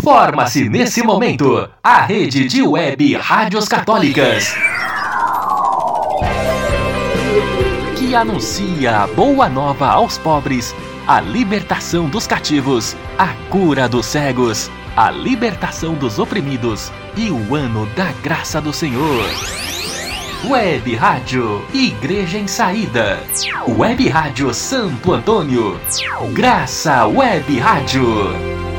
Forma-se nesse momento a rede de web rádios católicas que anuncia a boa nova aos pobres, a libertação dos cativos, a cura dos cegos, a libertação dos oprimidos e o ano da graça do Senhor. Web Rádio Igreja em Saída. Web Rádio Santo Antônio. Graça Web Rádio.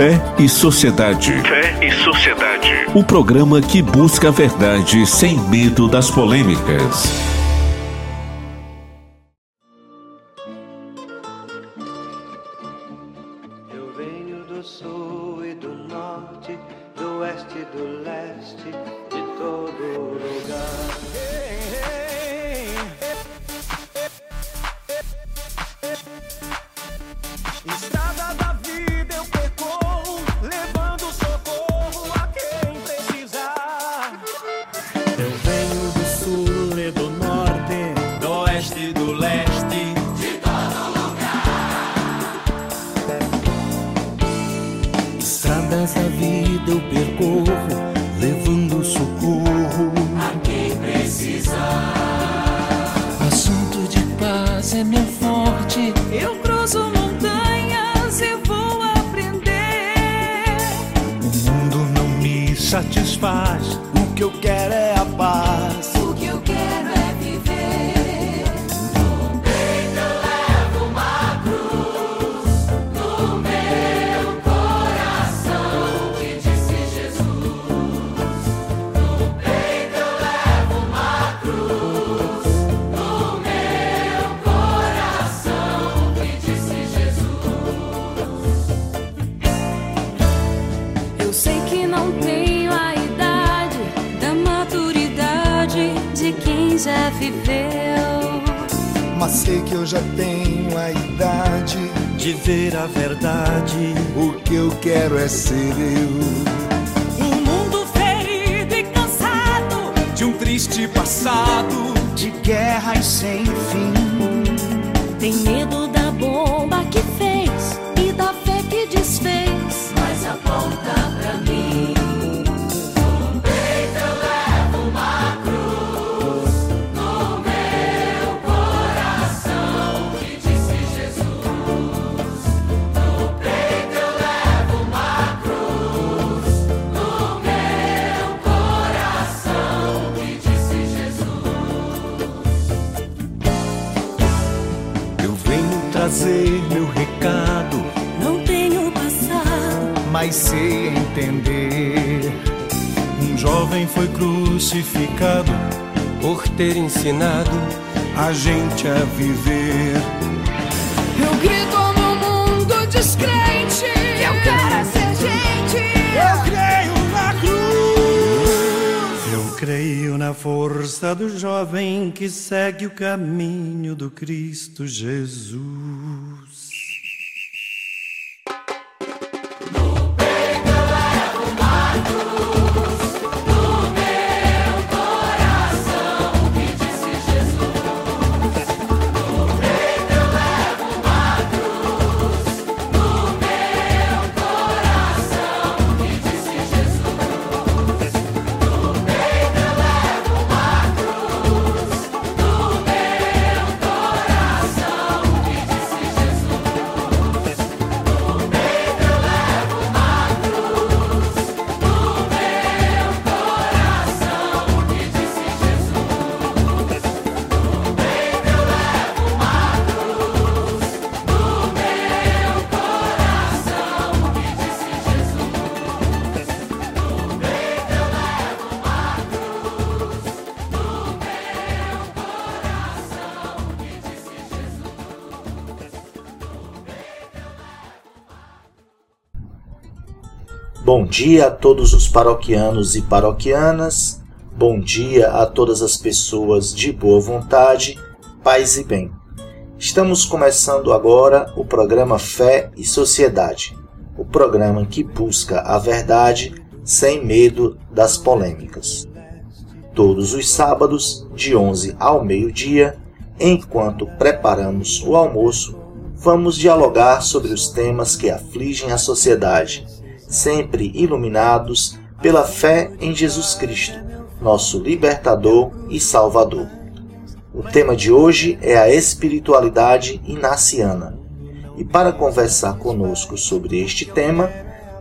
Fé e Sociedade. Fé e Sociedade. O programa que busca a verdade sem medo das polêmicas. viveu. Mas sei que eu já tenho a idade de ver a verdade. O que eu quero é ser eu. Um mundo ferido e cansado de um triste passado de guerras sem fim. Tem medo da ter ensinado a gente a viver. Eu grito no mundo descrente que eu quero ser gente. Eu creio na cruz. Eu creio na força do jovem que segue o caminho do Cristo Jesus. Bom dia a todos os paroquianos e paroquianas, bom dia a todas as pessoas de boa vontade, paz e bem. Estamos começando agora o programa Fé e Sociedade, o programa que busca a verdade sem medo das polêmicas. Todos os sábados, de 11 ao meio-dia, enquanto preparamos o almoço, vamos dialogar sobre os temas que afligem a sociedade, sempre iluminados pela fé em Jesus Cristo, nosso libertador e salvador. O tema de hoje é a espiritualidade inaciana. E para conversar conosco sobre este tema,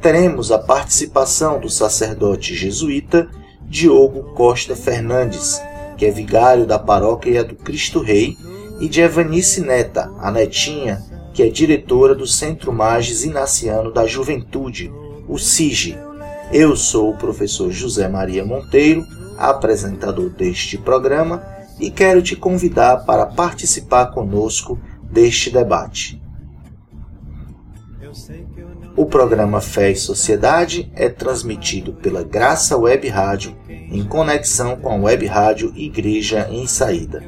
teremos a participação do sacerdote jesuíta Diogo Costa Fernandes, que é vigário da paróquia do Cristo Rei, e de Evanice Neta, a netinha, que é diretora do Centro Magis Inaciano da Juventude, o CIGE. Eu sou o professor José Maria Monteiro, apresentador deste programa, e quero te convidar para participar conosco deste debate. O programa Fé e Sociedade é transmitido pela Graça Web Rádio em conexão com a Web Rádio Igreja em Saída.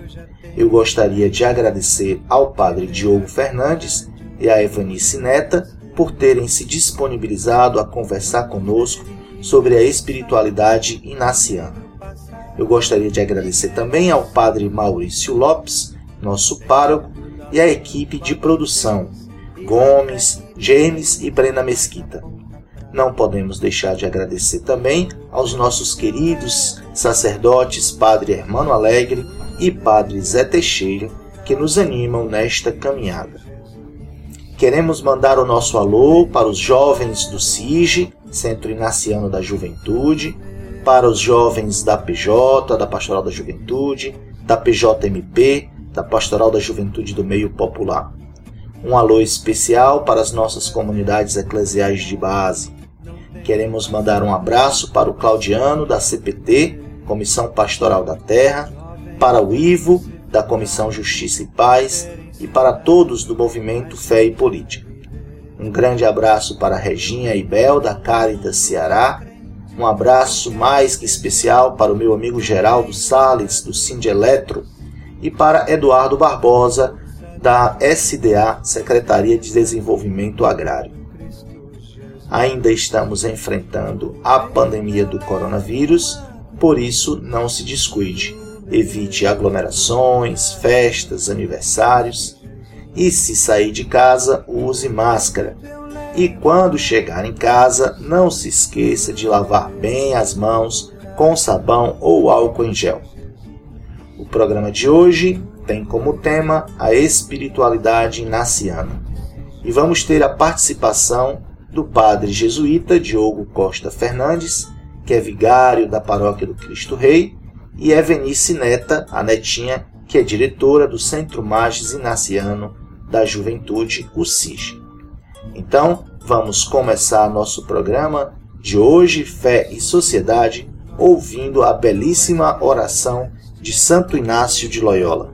Eu gostaria de agradecer ao Padre Diogo Fernandes e à Evanice Neta por terem se disponibilizado a conversar conosco sobre a espiritualidade inaciana. Eu gostaria de agradecer também ao Padre Maurício Lopes, nosso pároco, e à equipe de produção, Gomes, James e Brena Mesquita. Não podemos deixar de agradecer também aos nossos queridos sacerdotes Padre Hermano Alegre e Padre Zé Teixeira, que nos animam nesta caminhada. Queremos mandar o nosso alô para os jovens do CIGE, Centro Inaciano da Juventude, para os jovens da PJ, da Pastoral da Juventude, da PJMP, da Pastoral da Juventude do Meio Popular. Um alô especial para as nossas comunidades eclesiais de base. Queremos mandar um abraço para o Claudiano, da CPT, Comissão Pastoral da Terra, para o Ivo, da Comissão Justiça e Paz, e para todos do movimento Fé e Política. Um grande abraço para Reginha e Bel, da Caritas Ceará. Um abraço mais que especial para o meu amigo Geraldo Sales, do Sind Eletro, e para Eduardo Barbosa, da SDA, Secretaria de Desenvolvimento Agrário. Ainda estamos enfrentando a pandemia do coronavírus, por isso não se descuide. Evite aglomerações, festas, aniversários e, se sair de casa, use máscara. E quando chegar em casa, não se esqueça de lavar bem as mãos com sabão ou álcool em gel. O programa de hoje tem como tema a espiritualidade inaciana. E vamos ter a participação do padre jesuíta Diogo Costa Fernandes, que é vigário da paróquia do Cristo Rei, e Evenice Neta, a netinha, que é diretora do Centro Magis Inaciano da Juventude, o CIG. Então, vamos começar nosso programa de hoje, Fé e Sociedade, ouvindo a belíssima oração de Santo Inácio de Loyola.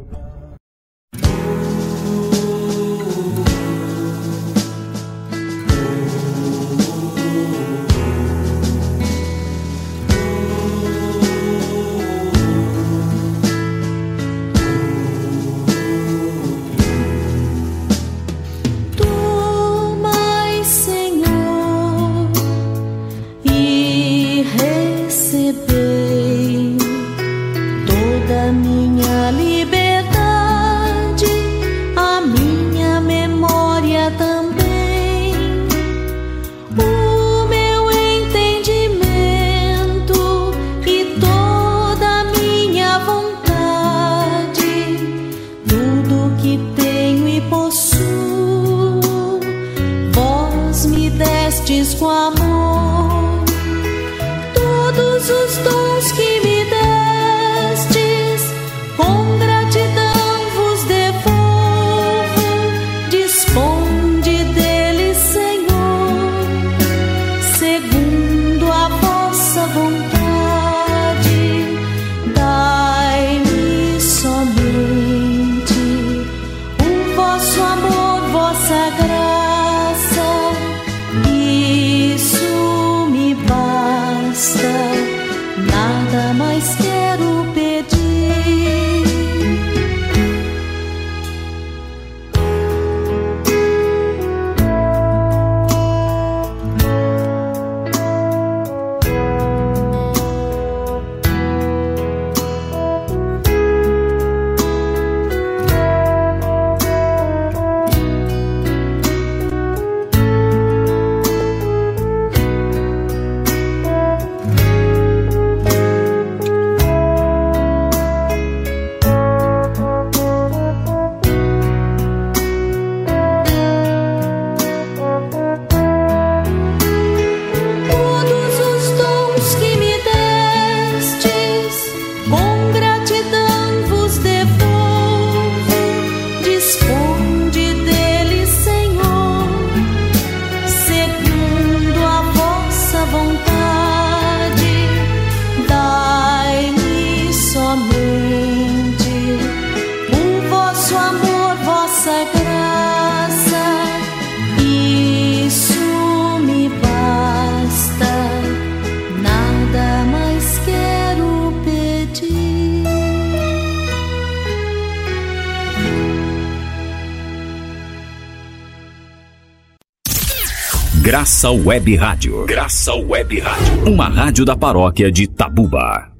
Graça Web Rádio. Graça Web Rádio. Uma rádio da paróquia de Tabuba.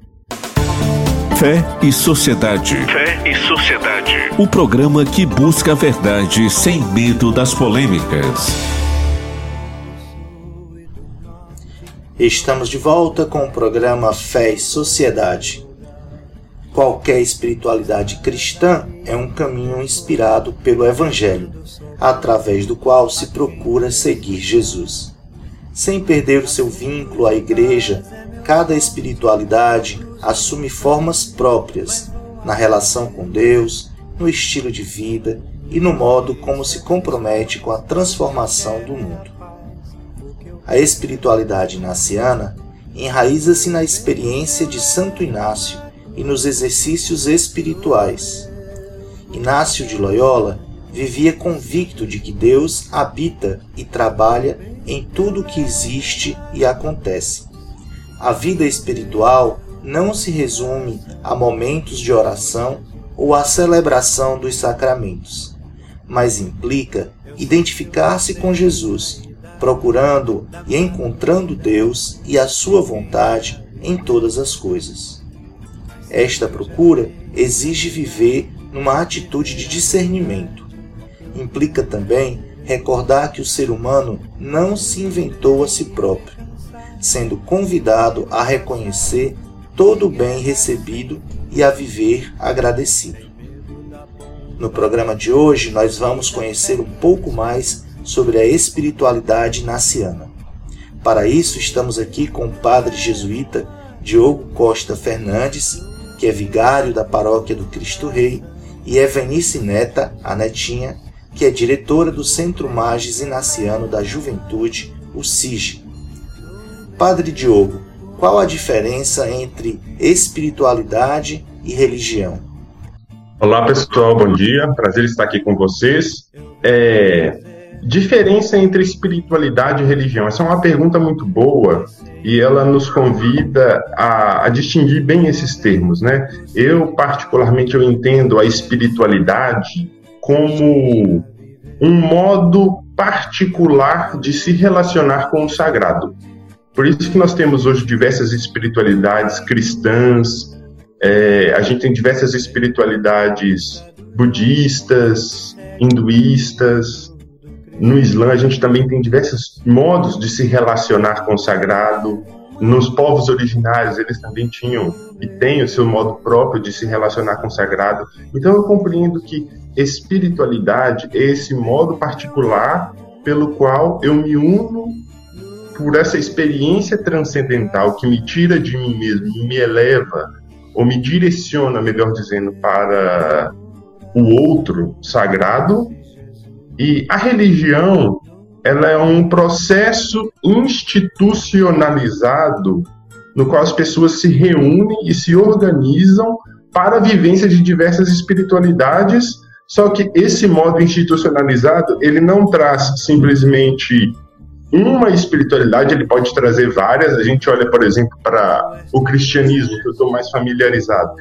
Fé e Sociedade. Fé e Sociedade. O programa que busca a verdade sem medo das polêmicas. Estamos de volta com o programa Fé e Sociedade. Qualquer espiritualidade cristã é um caminho inspirado pelo Evangelho, através do qual se procura seguir Jesus. Sem perder o seu vínculo à Igreja, cada espiritualidade assume formas próprias na relação com Deus, no estilo de vida e no modo como se compromete com a transformação do mundo. A espiritualidade inaciana enraiza-se na experiência de Santo Inácio e nos exercícios espirituais. Inácio de Loyola vivia convicto de que Deus habita e trabalha em tudo que existe e acontece. A vida espiritual não se resume a momentos de oração ou à celebração dos sacramentos, mas implica identificar-se com Jesus, procurando e encontrando Deus e a sua vontade em todas as coisas. Esta procura exige viver numa atitude de discernimento. Implica também recordar que o ser humano não se inventou a si próprio, sendo convidado a reconhecer todo o bem recebido e a viver agradecido. No programa de hoje, nós vamos conhecer um pouco mais sobre a espiritualidade naciana. Para isso, estamos aqui com o padre jesuíta Diogo Costa Fernandes, que é vigário da paróquia do Cristo Rei, e Evanice Neta, a netinha, que é diretora do Centro Magis Inaciano da Juventude, o SIG. Padre Diogo, qual a diferença entre espiritualidade e religião? Olá pessoal, bom dia, prazer estar aqui com vocês. É, diferença entre espiritualidade e religião? Essa é uma pergunta muito boa e ela nos convida a, a, distinguir bem esses termos, né? Eu particularmente eu entendo a espiritualidade como um modo particular de se relacionar com o sagrado. Por isso que nós temos hoje diversas espiritualidades cristãs, é, a gente tem diversas espiritualidades budistas, hinduístas, no Islã, a gente também tem diversos modos de se relacionar com o sagrado. Nos povos originários, eles também tinham e têm o seu modo próprio de se relacionar com o sagrado. Então, eu compreendo que espiritualidade é esse modo particular pelo qual eu me uno por essa experiência transcendental que me tira de mim mesmo, me eleva, ou me direciona, melhor dizendo, para o outro sagrado, e a religião, ela é um processo institucionalizado no qual as pessoas se reúnem e se organizam para a vivência de diversas espiritualidades, só que esse modo institucionalizado, ele não traz simplesmente uma espiritualidade, ele pode trazer várias. A gente olha, por exemplo, para o cristianismo, que eu estou mais familiarizado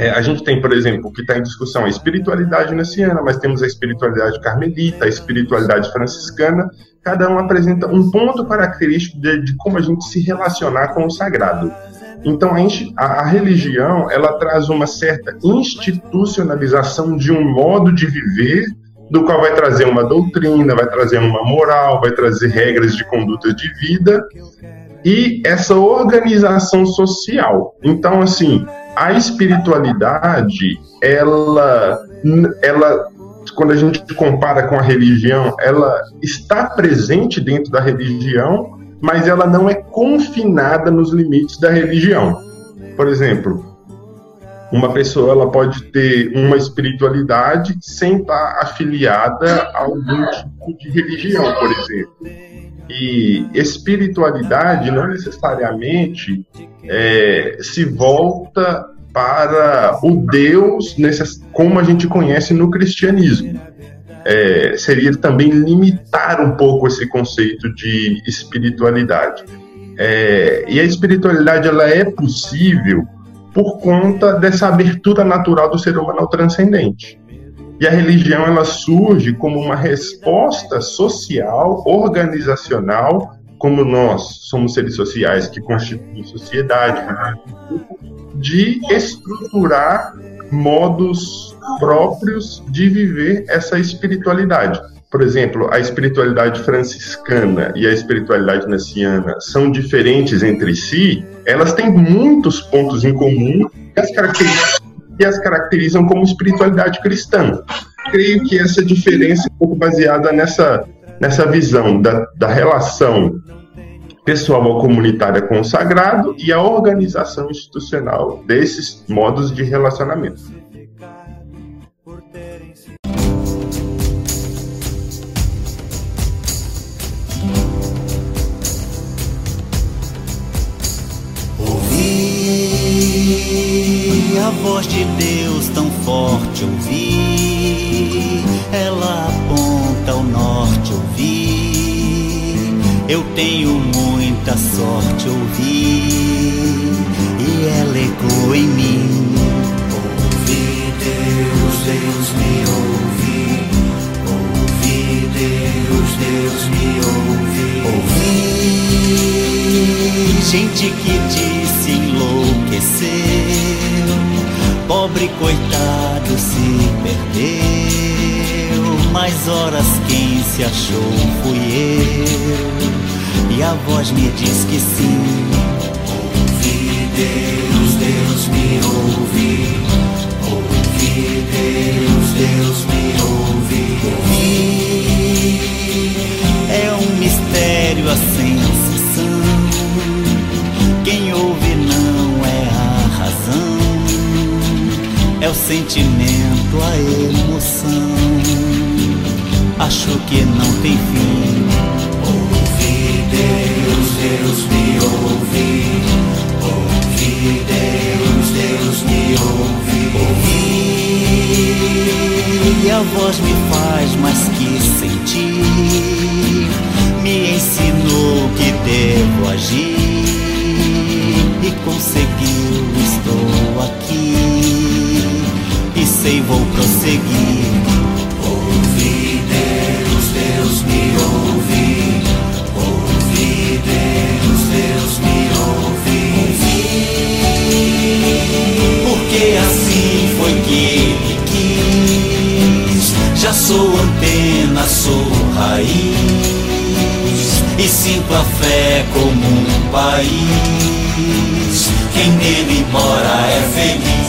é, a gente tem, por exemplo, o que está em discussão a espiritualidade naciana, mas temos a espiritualidade carmelita, a espiritualidade franciscana. Cada um apresenta um ponto característico de, de como a gente se relacionar com o sagrado. Então, a, a, religião ela traz uma certa institucionalização de um modo de viver, do qual vai trazer uma doutrina, vai trazer uma moral, vai trazer regras de conduta de vida e essa organização social. Então, assim, a espiritualidade, ela, ela, quando a gente compara com a religião, ela está presente dentro da religião, mas ela não é confinada nos limites da religião. Por exemplo, uma pessoa ela pode ter uma espiritualidade sem estar afiliada a algum tipo de religião, por exemplo. E espiritualidade não necessariamente é, se volta para o Deus como a gente conhece no cristianismo. É, seria também limitar um pouco esse conceito de espiritualidade. É, e a espiritualidade ela é possível por conta dessa abertura natural do ser humano ao transcendente. E a religião ela surge como uma resposta social, organizacional, como nós somos seres sociais que constituem sociedade, de estruturar modos próprios de viver essa espiritualidade. Por exemplo, a espiritualidade franciscana e a espiritualidade naciana são diferentes entre si, elas têm muitos pontos em comum que as caracterizam, que as caracterizam como espiritualidade cristã. Creio que essa diferença é um pouco baseada nessa, nessa visão da, da relação pessoal ou comunitária com o sagrado e a organização institucional desses modos de relacionamento. A voz de Deus tão forte, ouvi, ela aponta ao norte, ouvi. Eu tenho muita sorte, ouvi, e ela ecoou em mim. Ouvi Deus, Deus me ouvi. Ouvi Deus, Deus me ouvi. Ouvi gente que disse enlouqueceu. Pobre coitado se perdeu. Mais horas quem se achou fui eu e a voz me diz que sim. Ouvi Deus, Deus me ouvi. Ouvi Deus, Deus me ouvi. ouvi. É um mistério a É o sentimento, a emoção. Acho que não tem fim Deus, Deus me ouvi. Ouvi, Deus, Deus me ouvi. Ouvi, e a voz me faz mais que sentir. Me ensinou que devo agir. E conseguiu, estou aqui. E sei, vou prosseguir. Ouvi, Deus, Deus me ouvi. Deus, Deus me ouve. Porque assim foi que Ele quis. Já sou antena, sou raiz. E sinto a fé como um país. Quem nele mora é feliz.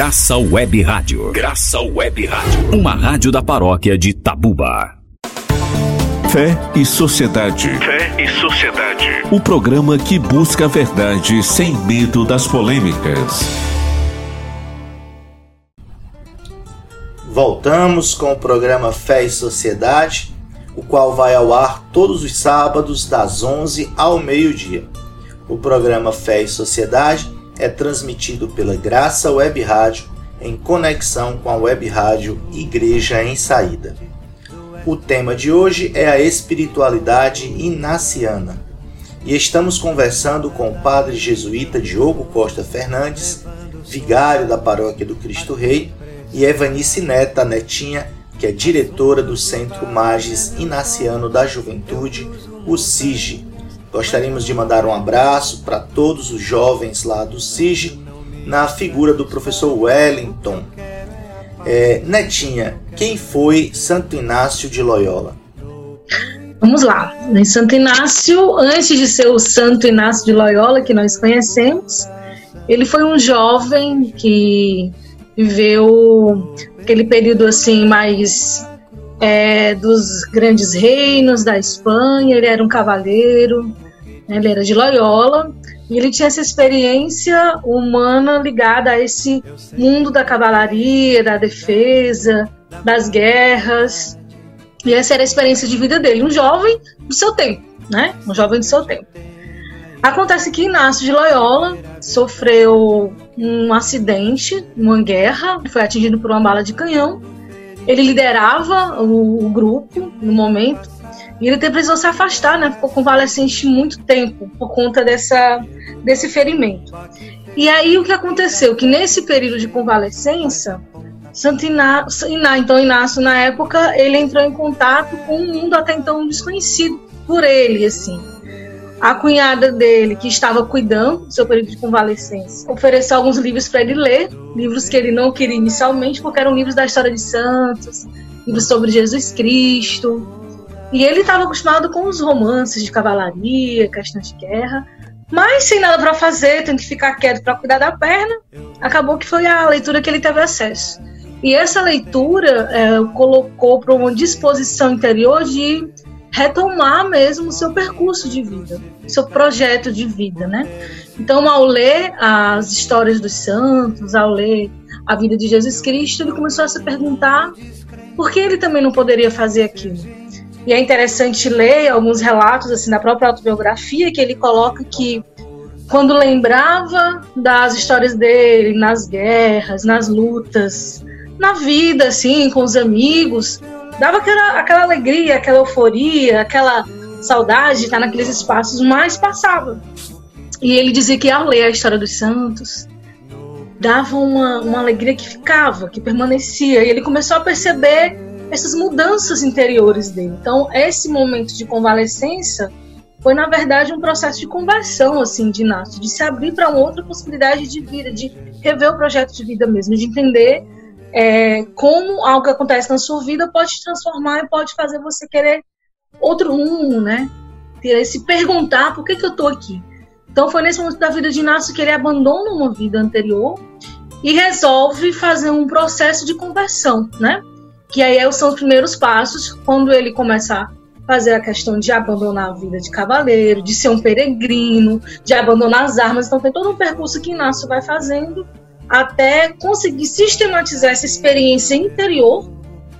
Graça Web Rádio. Graça Web Rádio. Uma rádio da paróquia de Tabuba. Fé e Sociedade. Fé e Sociedade. O programa que busca a verdade sem medo das polêmicas. Voltamos com o programa Fé e Sociedade o qual vai ao ar todos os sábados das 11 ao meio-dia. O programa Fé e Sociedade é transmitido pela Graça Web Rádio em conexão com a Web Rádio Igreja em Saída. O tema de hoje é a espiritualidade inaciana. E estamos conversando com o padre jesuíta Diogo Costa Fernandes, vigário da Paróquia do Cristo Rei, e Evanice Neta Netinha, que é diretora do Centro Magis Inaciano da Juventude, o SIGE. Gostaríamos de mandar um abraço para todos os jovens lá do SIGE, na figura do professor Wellington. É, Netinha, quem foi Santo Inácio de Loyola? Vamos lá. Santo Inácio, antes de ser o Santo Inácio de Loyola que nós conhecemos, ele foi um jovem que viveu aquele período assim mais é, dos grandes reinos da Espanha. Ele era um cavaleiro, né, ele era de Loyola e ele tinha essa experiência humana ligada a esse mundo da cavalaria, da defesa, das guerras. E essa era a experiência de vida dele, um jovem do seu tempo, né? Um jovem do seu tempo. Acontece que Inácio de Loyola sofreu um acidente, uma guerra, foi atingido por uma bala de canhão. Ele liderava o, o grupo no momento e ele precisou se afastar, né? Ficou convalescente muito tempo por conta dessa, desse ferimento. E aí o que aconteceu? Que nesse período de convalescença, Santo Inácio, então Inácio na época ele entrou em contato com um mundo até então desconhecido por ele, assim. A cunhada dele, que estava cuidando do seu período de convalescência, ofereceu alguns livros para ele ler, livros que ele não queria inicialmente, porque eram livros da história de santos, livros sobre Jesus Cristo. E ele estava acostumado com os romances de cavalaria, questões de guerra, mas sem nada para fazer, tendo que ficar quieto para cuidar da perna, acabou que foi a leitura que ele teve acesso. E essa leitura é, colocou para uma disposição interior de retomar mesmo o seu percurso de vida, seu projeto de vida, né? Então, ao ler as histórias dos santos, ao ler a vida de Jesus Cristo, ele começou a se perguntar por que ele também não poderia fazer aquilo. E é interessante ler alguns relatos assim da própria autobiografia que ele coloca que quando lembrava das histórias dele nas guerras, nas lutas, na vida assim, com os amigos, dava aquela, aquela alegria, aquela euforia, aquela saudade de estar naqueles espaços, mas passava. E ele dizia que ao ler a história dos santos, dava uma, uma alegria que ficava, que permanecia. E ele começou a perceber essas mudanças interiores dele. Então, esse momento de convalescença foi, na verdade, um processo de conversão, assim, de Inácio, de se abrir para uma outra possibilidade de vida, de rever o projeto de vida mesmo, de entender é, como algo que acontece na sua vida pode te transformar e pode fazer você querer outro rumo, né? Se perguntar por que, que eu tô aqui. Então foi nesse momento da vida de Inácio que ele abandona uma vida anterior e resolve fazer um processo de conversão, né? Que aí são os primeiros passos quando ele começa a fazer a questão de abandonar a vida de cavaleiro, de ser um peregrino, de abandonar as armas. Então tem todo um percurso que Inácio vai fazendo até conseguir sistematizar essa experiência interior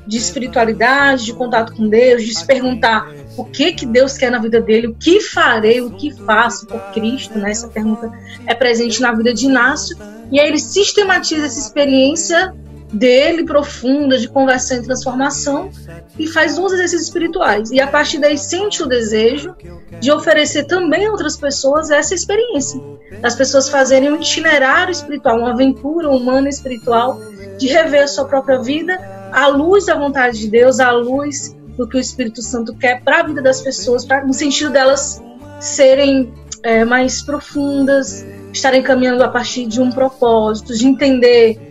de espiritualidade, de contato com Deus, de se perguntar o que que Deus quer na vida dele, o que farei, o que faço por Cristo, né? Essa pergunta é presente na vida de Inácio, e aí ele sistematiza essa experiência dele profunda de conversão e transformação e faz uns exercícios espirituais. E a partir daí sente o desejo de oferecer também a outras pessoas essa experiência. Das pessoas fazerem um itinerário espiritual, uma aventura humana espiritual, de rever a sua própria vida à luz da vontade de Deus, à luz do que o Espírito Santo quer para a vida das pessoas, pra, no sentido delas serem é, mais profundas, estarem caminhando a partir de um propósito, de entender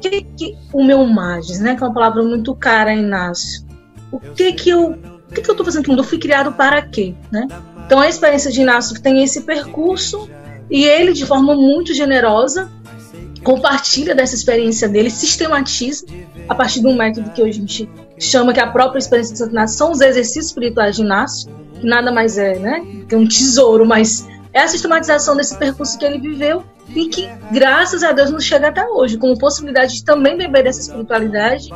que, que o meu magis, né, que é uma palavra muito cara, Inácio, o que que eu, o que que eu estou fazendo no mundo? Eu fui criado para quê, né? Então a experiência de Inácio tem esse percurso e ele, de forma muito generosa, compartilha dessa experiência dele, sistematiza a partir de um método que hoje a gente chama que é a própria experiência de Santo Inácio. São os exercícios espirituais de Inácio, que nada mais é, né, que um tesouro, mas é a sistematização desse percurso que ele viveu e que, graças a Deus, nos chega até hoje, com possibilidade de também beber dessa espiritualidade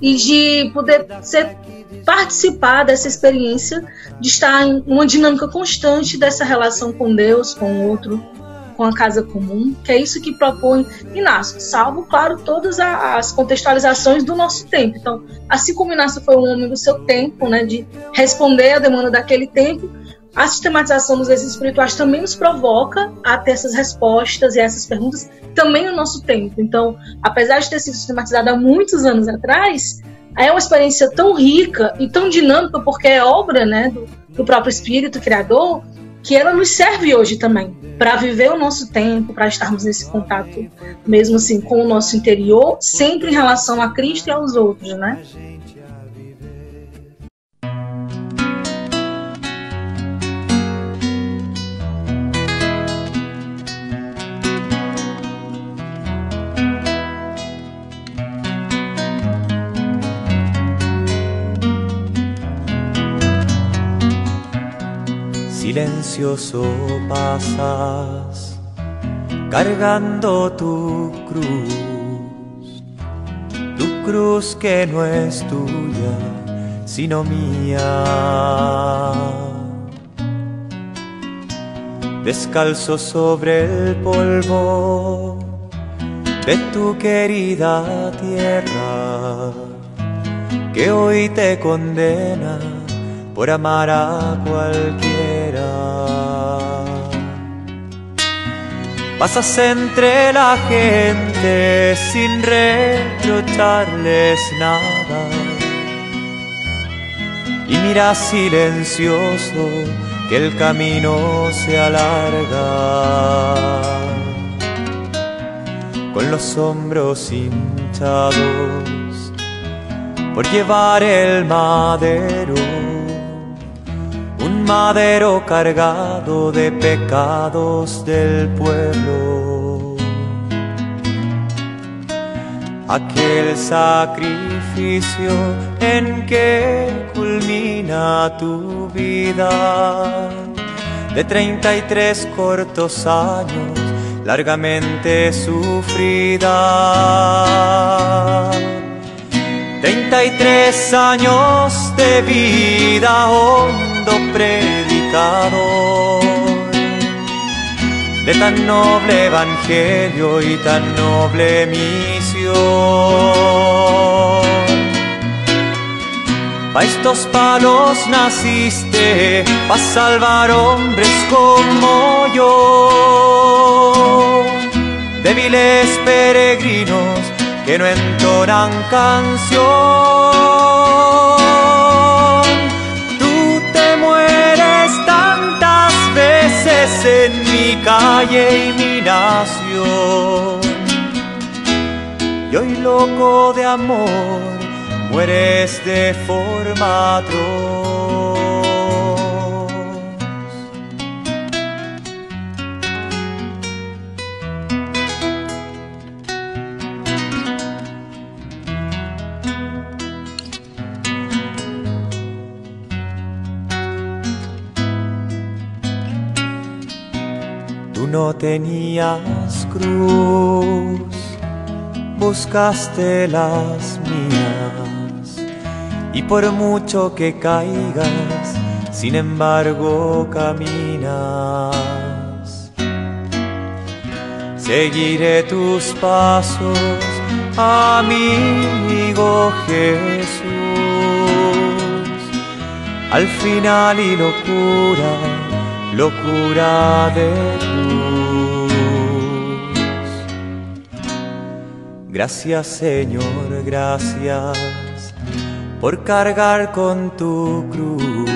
e de poder ser, participar dessa experiência, de estar em uma dinâmica constante dessa relação com Deus, com o outro, com a casa comum, que é isso que propõe Inácio, salvo, claro, todas as contextualizações do nosso tempo. Então, assim como Inácio foi um homem do seu tempo, né, de responder à demanda daquele tempo, a sistematização dos exercícios espirituais também nos provoca a ter essas respostas e essas perguntas também no nosso tempo. Então, apesar de ter sido sistematizada há muitos anos atrás, é uma experiência tão rica e tão dinâmica, porque é obra né, do, do próprio Espírito Criador, que ela nos serve hoje também para viver o nosso tempo, para estarmos nesse contato, mesmo assim, com o nosso interior, sempre em relação a Cristo e aos outros, né? Silencioso pasas, cargando tu cruz, tu cruz que no es tuya, sino mía. Descalzo sobre el polvo, de tu querida tierra, que hoy te condena por amar a cualquiera. Pasas entre la gente sin reprocharles nada. Y miras silencioso que el camino se alarga. Con los hombros hinchados por llevar el madero, madero cargado de pecados del pueblo. Aquel sacrificio en que culmina tu vida de 33 cortos años largamente sufrida. Treinta y tres años de vida, predicador de tan noble evangelio y tan noble misión. A estos palos naciste, pa' salvar hombres como yo. Débiles peregrinos que no entonan canción. En mi calle y mi nación. Y hoy loco de amor mueres de forma atroz. No tenías cruz, buscaste las mías y por mucho que caigas, sin embargo caminas. Seguiré tus pasos, amigo Jesús. Al final y locura, locura de Gracias Señor, gracias por cargar con tu cruz,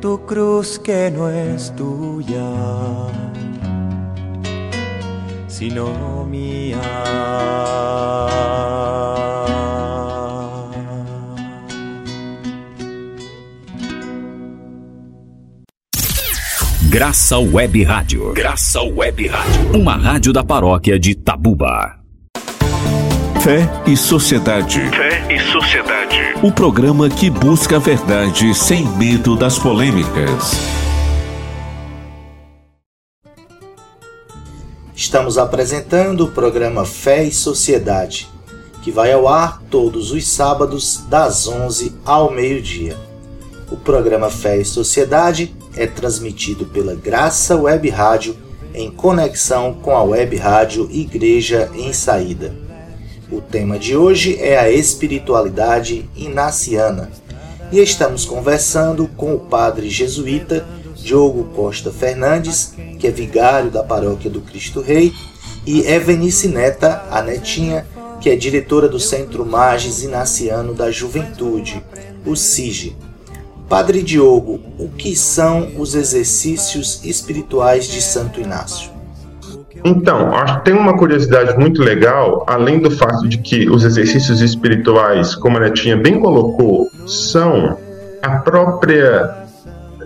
tu cruz que no es tuya, sino mía. Graça Web Rádio. Graça Web Rádio. Uma rádio da paróquia de Tabuba. Fé e Sociedade. Fé e Sociedade. O programa que busca a verdade sem medo das polêmicas. Estamos apresentando o programa Fé e Sociedade, que vai ao ar todos os sábados, das 11 ao meio-dia. O programa Fé e Sociedade é transmitido pela Graça Web Rádio em conexão com a Web Rádio Igreja em Saída. O tema de hoje é a espiritualidade inaciana e estamos conversando com o padre jesuíta Diogo Costa Fernandes, que é vigário da paróquia do Cristo Rei, e Evenice Neta, a netinha, que é diretora do Centro Magis Inaciano da Juventude, o CIGE. Padre Diogo, o que são os exercícios espirituais de Santo Inácio? Então, acho que tem uma curiosidade muito legal, além do fato de que os exercícios espirituais, como a Netinha bem colocou, são a própria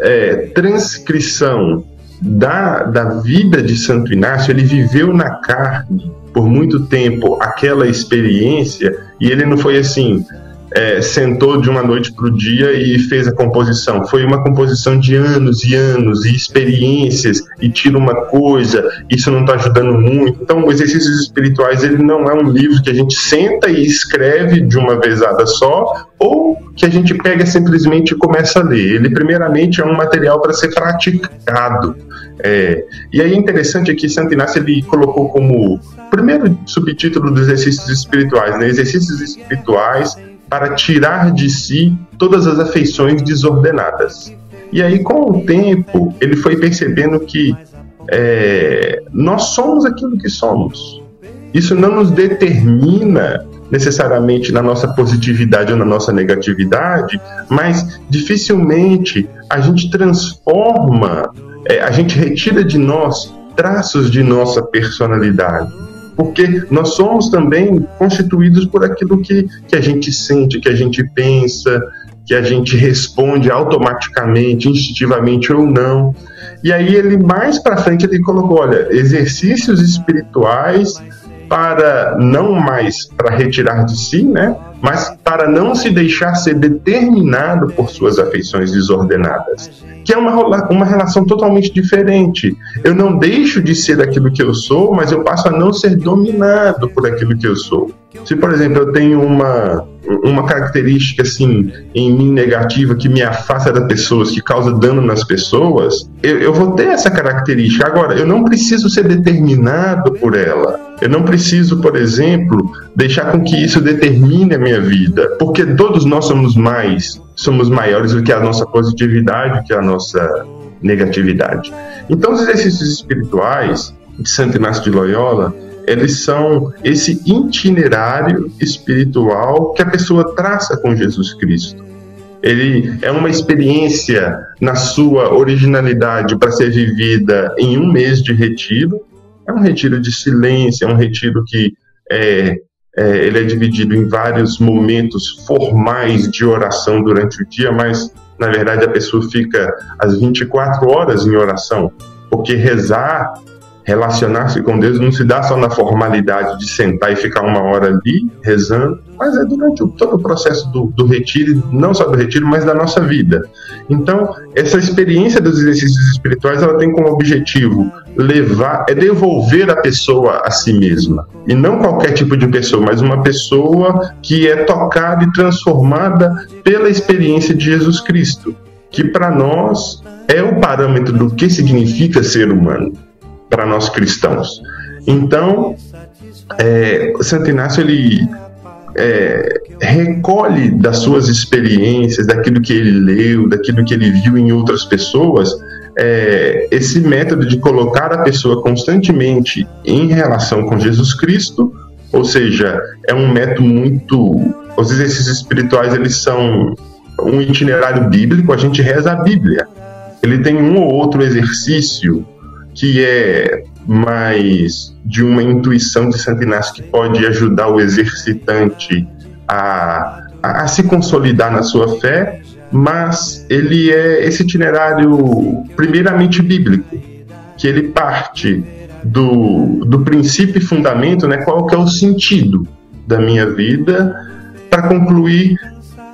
é, transcrição da, da vida de Santo Inácio. Ele viveu na carne por muito tempo aquela experiência e ele não foi assim é, sentou de uma noite para o dia e fez a composição. Foi uma composição de anos e anos e experiências e tira uma coisa, isso não está ajudando muito. Então, Exercícios Espirituais ele não é um livro que a gente senta e escreve de uma vezada só ou que a gente pega simplesmente e começa a ler. Ele, primeiramente, é um material para ser praticado. É, e aí é interessante aqui, Santo Inácio ele colocou como primeiro subtítulo dos exercícios espirituais, né? Exercícios espirituais para tirar de si todas as afeições desordenadas. E aí, com o tempo, ele foi percebendo que é, nós somos aquilo que somos. Isso não nos determina necessariamente na nossa positividade ou na nossa negatividade, mas dificilmente a gente transforma, é, a gente retira de nós traços de nossa personalidade porque nós somos também constituídos por aquilo que, que a gente sente, que a gente pensa, que a gente responde automaticamente, instintivamente ou não. E aí ele mais para frente ele colocou, olha, exercícios espirituais para não mais para retirar de si, né, mas para não se deixar ser determinado por suas afeições desordenadas, que é uma, uma relação totalmente diferente. Eu não deixo de ser aquilo que eu sou, mas eu passo a não ser dominado por aquilo que eu sou. Se, por exemplo, eu tenho uma, uma característica assim em mim negativa que me afasta das pessoas, que causa dano nas pessoas, eu, eu vou ter essa característica. Agora, eu não preciso ser determinado por ela. Eu não preciso, por exemplo, deixar com que isso determine a minha vida, porque todos nós somos mais, somos maiores do que a nossa positividade, do que a nossa negatividade. Então, os exercícios espirituais de Santo Inácio de Loyola, eles são esse itinerário espiritual que a pessoa traça com Jesus Cristo. Ele é uma experiência na sua originalidade para ser vivida em um mês de retiro, é um retiro de silêncio, é um retiro que é, é, ele é dividido em vários momentos formais de oração durante o dia, mas na verdade a pessoa fica as 24 horas em oração, porque rezar relacionar-se com Deus não se dá só na formalidade de sentar e ficar uma hora ali rezando, mas é durante o, todo o processo do, do, retiro, não só do retiro, mas da nossa vida. Então, essa experiência dos exercícios espirituais, ela tem como objetivo levar, é devolver a pessoa a si mesma. E não qualquer tipo de pessoa, mas uma pessoa que é tocada e transformada pela experiência de Jesus Cristo, que para nós é o parâmetro do que significa ser humano para nós cristãos. Então, é, Santo Inácio ele é, recolhe das suas experiências, daquilo que ele leu, daquilo que ele viu em outras pessoas, é, esse método de colocar a pessoa constantemente em relação com Jesus Cristo, ou seja, é um método muito. Os exercícios espirituais eles são um itinerário bíblico, a gente reza a Bíblia. Ele tem um ou outro exercício que é mais de uma intuição de Santo Inácio que pode ajudar o exercitante a, a, a se consolidar na sua fé, mas ele é esse itinerário primeiramente bíblico, que ele parte do, do princípio e fundamento, né, qual que é o sentido da minha vida, para concluir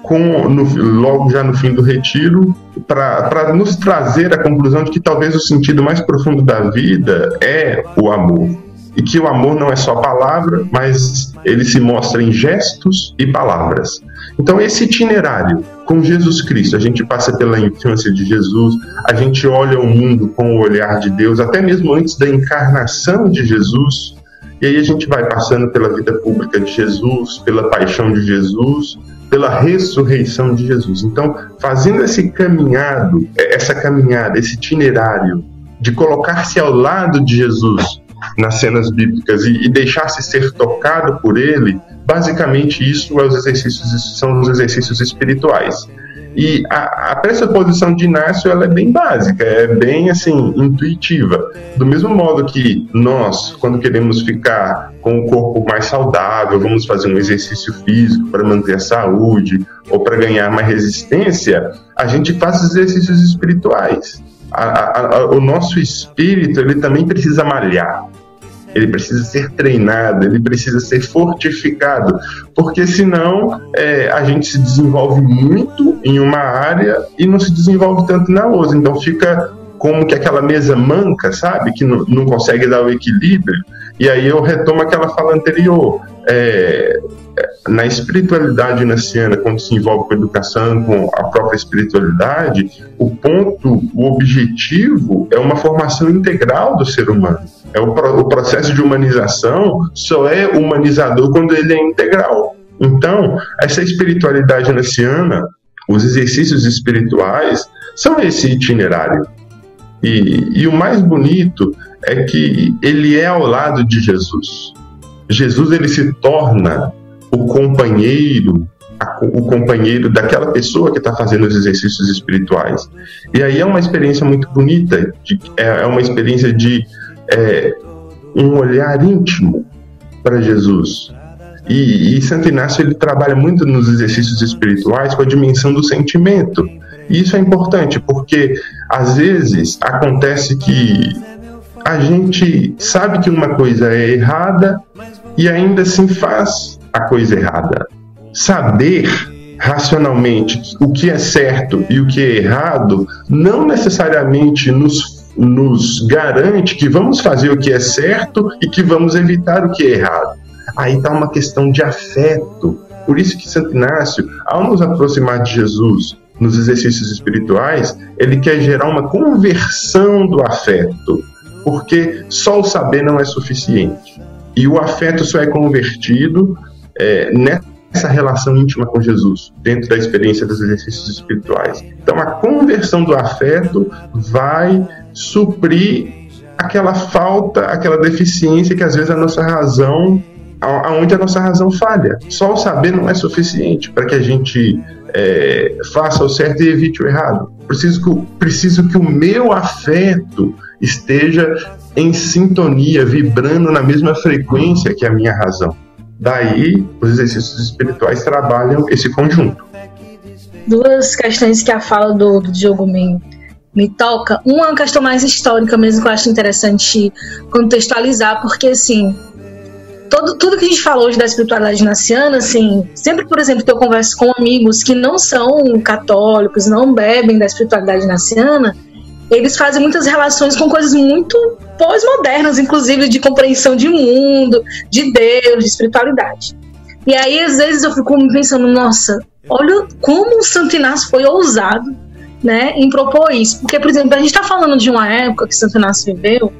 com, no, logo já no fim do retiro, para nos trazer a conclusão de que talvez o sentido mais profundo da vida é o amor. E que o amor não é só palavra, mas ele se mostra em gestos e palavras. Então, esse itinerário com Jesus Cristo, a gente passa pela infância de Jesus, a gente olha o mundo com o olhar de Deus, até mesmo antes da encarnação de Jesus, e aí a gente vai passando pela vida pública de Jesus, pela paixão de Jesus, pela ressurreição de Jesus. Então, fazendo esse caminhado, essa caminhada, esse itinerário de colocar-se ao lado de Jesus nas cenas bíblicas e, e deixar-se ser tocado por ele, basicamente isso é os exercícios, são os exercícios espirituais. E a, a pressuposição de Inácio ela é bem básica, é bem assim intuitiva. Do mesmo modo que nós, quando queremos ficar com o corpo mais saudável, vamos fazer um exercício físico para manter a saúde ou para ganhar mais resistência, a gente faz exercícios espirituais. A, a, a, o nosso espírito ele também precisa malhar ele precisa ser treinado, ele precisa ser fortificado, porque senão é, a gente se desenvolve muito em uma área e não se desenvolve tanto na outra. Então fica como que aquela mesa manca, sabe? Que não, consegue dar o equilíbrio. E aí eu retomo aquela fala anterior. É, na espiritualidade naciana, quando se envolve com a educação, com a própria espiritualidade, o ponto, o objetivo é uma formação integral do ser humano. É o, o processo de humanização só é humanizador quando ele é integral. Então, essa espiritualidade naciana, os exercícios espirituais, são esse itinerário. E, e o mais bonito é que ele é ao lado de Jesus. Jesus ele se torna o companheiro, o companheiro daquela pessoa que está fazendo os exercícios espirituais. E aí é uma experiência muito bonita, de, é, é uma experiência de é, um olhar íntimo para Jesus. E, e Santo Inácio ele trabalha muito nos exercícios espirituais com a dimensão do sentimento. E isso é importante porque às vezes acontece que a gente sabe que uma coisa é errada e ainda assim faz a coisa errada. Saber racionalmente o que é certo e o que é errado não necessariamente nos, nos garante que vamos fazer o que é certo e que vamos evitar o que é errado. Aí está uma questão de afeto. Por isso que Santo Inácio, ao nos aproximar de Jesus nos exercícios espirituais, ele quer gerar uma conversão do afeto, porque só o saber não é suficiente. E o afeto só é convertido é, nessa relação íntima com Jesus, dentro da experiência dos exercícios espirituais. Então, a conversão do afeto vai suprir aquela falta, aquela deficiência que às vezes a nossa razão, aonde a nossa razão falha. Só o saber não é suficiente para que a gente é, faça o certo e evite o errado. Preciso que, preciso que o meu afeto esteja em sintonia, vibrando na mesma frequência que a minha razão. Daí, os exercícios espirituais trabalham esse conjunto. Duas questões que a fala do, do Diogo me, me toca. Uma é uma questão mais histórica mesmo, que eu acho interessante contextualizar, porque, assim, todo, tudo que a gente falou hoje da espiritualidade naciana, assim, sempre, por exemplo, que eu converso com amigos que não são católicos, não bebem da espiritualidade naciana, eles fazem muitas relações com coisas muito pós-modernas, inclusive de compreensão de mundo, de Deus, de espiritualidade. E aí, às vezes, eu fico pensando, nossa, olha como o Santo Inácio foi ousado né, em propor isso. Porque, por exemplo, a gente está falando de uma época que Santo Inácio viveu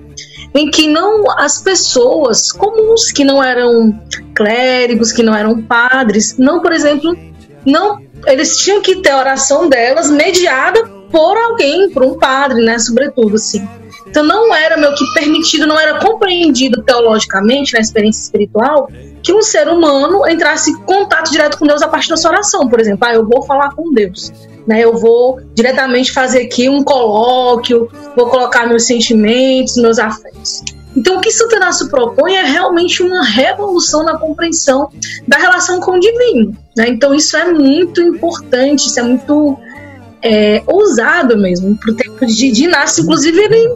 em que não as pessoas comuns que não eram clérigos, que não eram padres, não, por exemplo, não eles tinham que ter a oração delas mediada por alguém, por um padre, né, sobretudo, assim. Então não era meio que permitido, não era compreendido teologicamente na experiência espiritual que um ser humano entrasse em contato direto com Deus a partir da sua oração, por exemplo, ah, eu vou falar com Deus, né? Eu vou diretamente fazer aqui um colóquio, vou colocar meus sentimentos, meus afetos. Então, o que Inácio propõe é realmente uma revolução na compreensão da relação com o divino. Né? Então, isso é muito importante, isso é muito é, ousado mesmo para o tempo de, de Inácio. Inclusive, ele,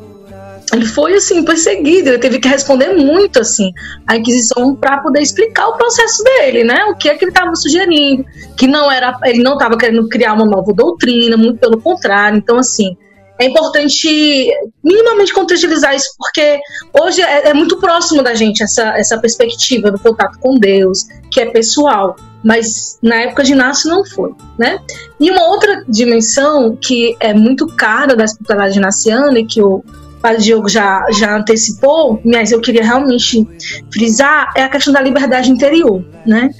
ele foi assim perseguido, ele teve que responder muito assim à Inquisição para poder explicar o processo dele, né? O que é que ele estava sugerindo, que não era, ele não estava querendo criar uma nova doutrina, muito pelo contrário. Então, assim, é importante minimamente contextualizar isso, porque hoje é, é, muito próximo da gente essa, essa perspectiva do contato com Deus, que é pessoal mas na época de Inácio não foi, né? E uma outra dimensão que é muito cara da espiritualidade naciana e que o Padre Diogo já, já antecipou, mas eu queria realmente frisar, é a questão da liberdade interior, né?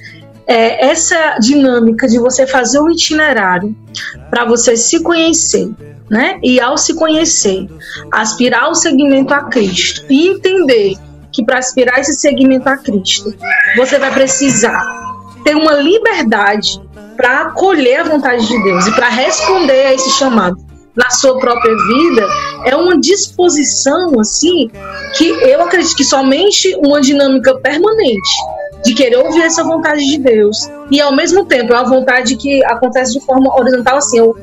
É essa dinâmica de você fazer um itinerário para você se conhecer, né? E ao se conhecer, aspirar ao seguimento a Cristo e entender que para aspirar esse segmento a Cristo, você vai precisar ter uma liberdade para acolher a vontade de Deus e para responder a esse chamado na sua própria vida é uma disposição assim que eu acredito que somente uma dinâmica permanente de querer ouvir essa vontade de Deus e ao mesmo tempo é uma vontade que acontece de forma horizontal assim eu,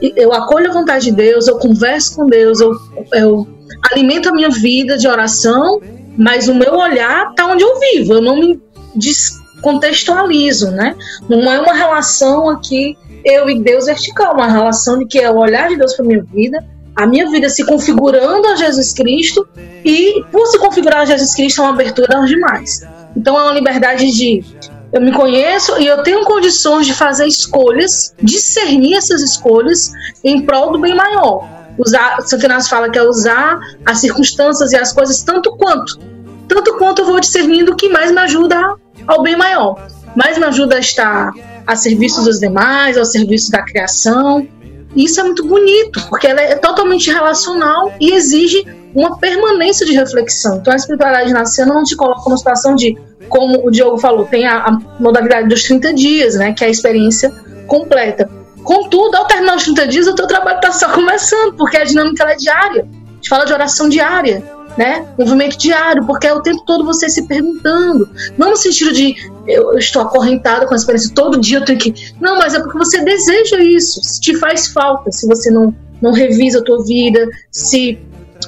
eu acolho a vontade de Deus eu converso com Deus eu, eu alimento a minha vida de oração mas o meu olhar tá onde eu vivo, eu não me descontextualizo, né? Não é uma relação aqui eu e Deus vertical, uma relação de que é o olhar de Deus para minha vida, a minha vida se configurando a Jesus Cristo e por se configurar a Jesus Cristo é uma abertura aos demais. Então é uma liberdade de eu me conheço e eu tenho condições de fazer escolhas, discernir essas escolhas em prol do bem maior. Usar, Santo Inácio fala que é usar as circunstâncias e as coisas tanto quanto, tanto quanto eu vou discernindo o que mais me ajuda ao bem maior, mais me ajuda a estar a serviço dos demais, ao serviço da criação. Isso é muito bonito, porque ela é totalmente relacional e exige uma permanência de reflexão. Então a espiritualidade nascendo não te coloca numa situação de como o Diogo falou, tem a, a modalidade dos 30 dias, né, que é a experiência completa. Contudo, ao terminar os 30 dias, o teu trabalho está só começando, porque a dinâmica é diária. A gente fala de oração diária, né? Movimento diário, porque é o tempo todo você se perguntando. Não no sentido de eu estou acorrentada com a experiência, todo dia eu tenho que. Não, mas é porque você deseja isso, se te faz falta, se você não, não revisa a tua vida, se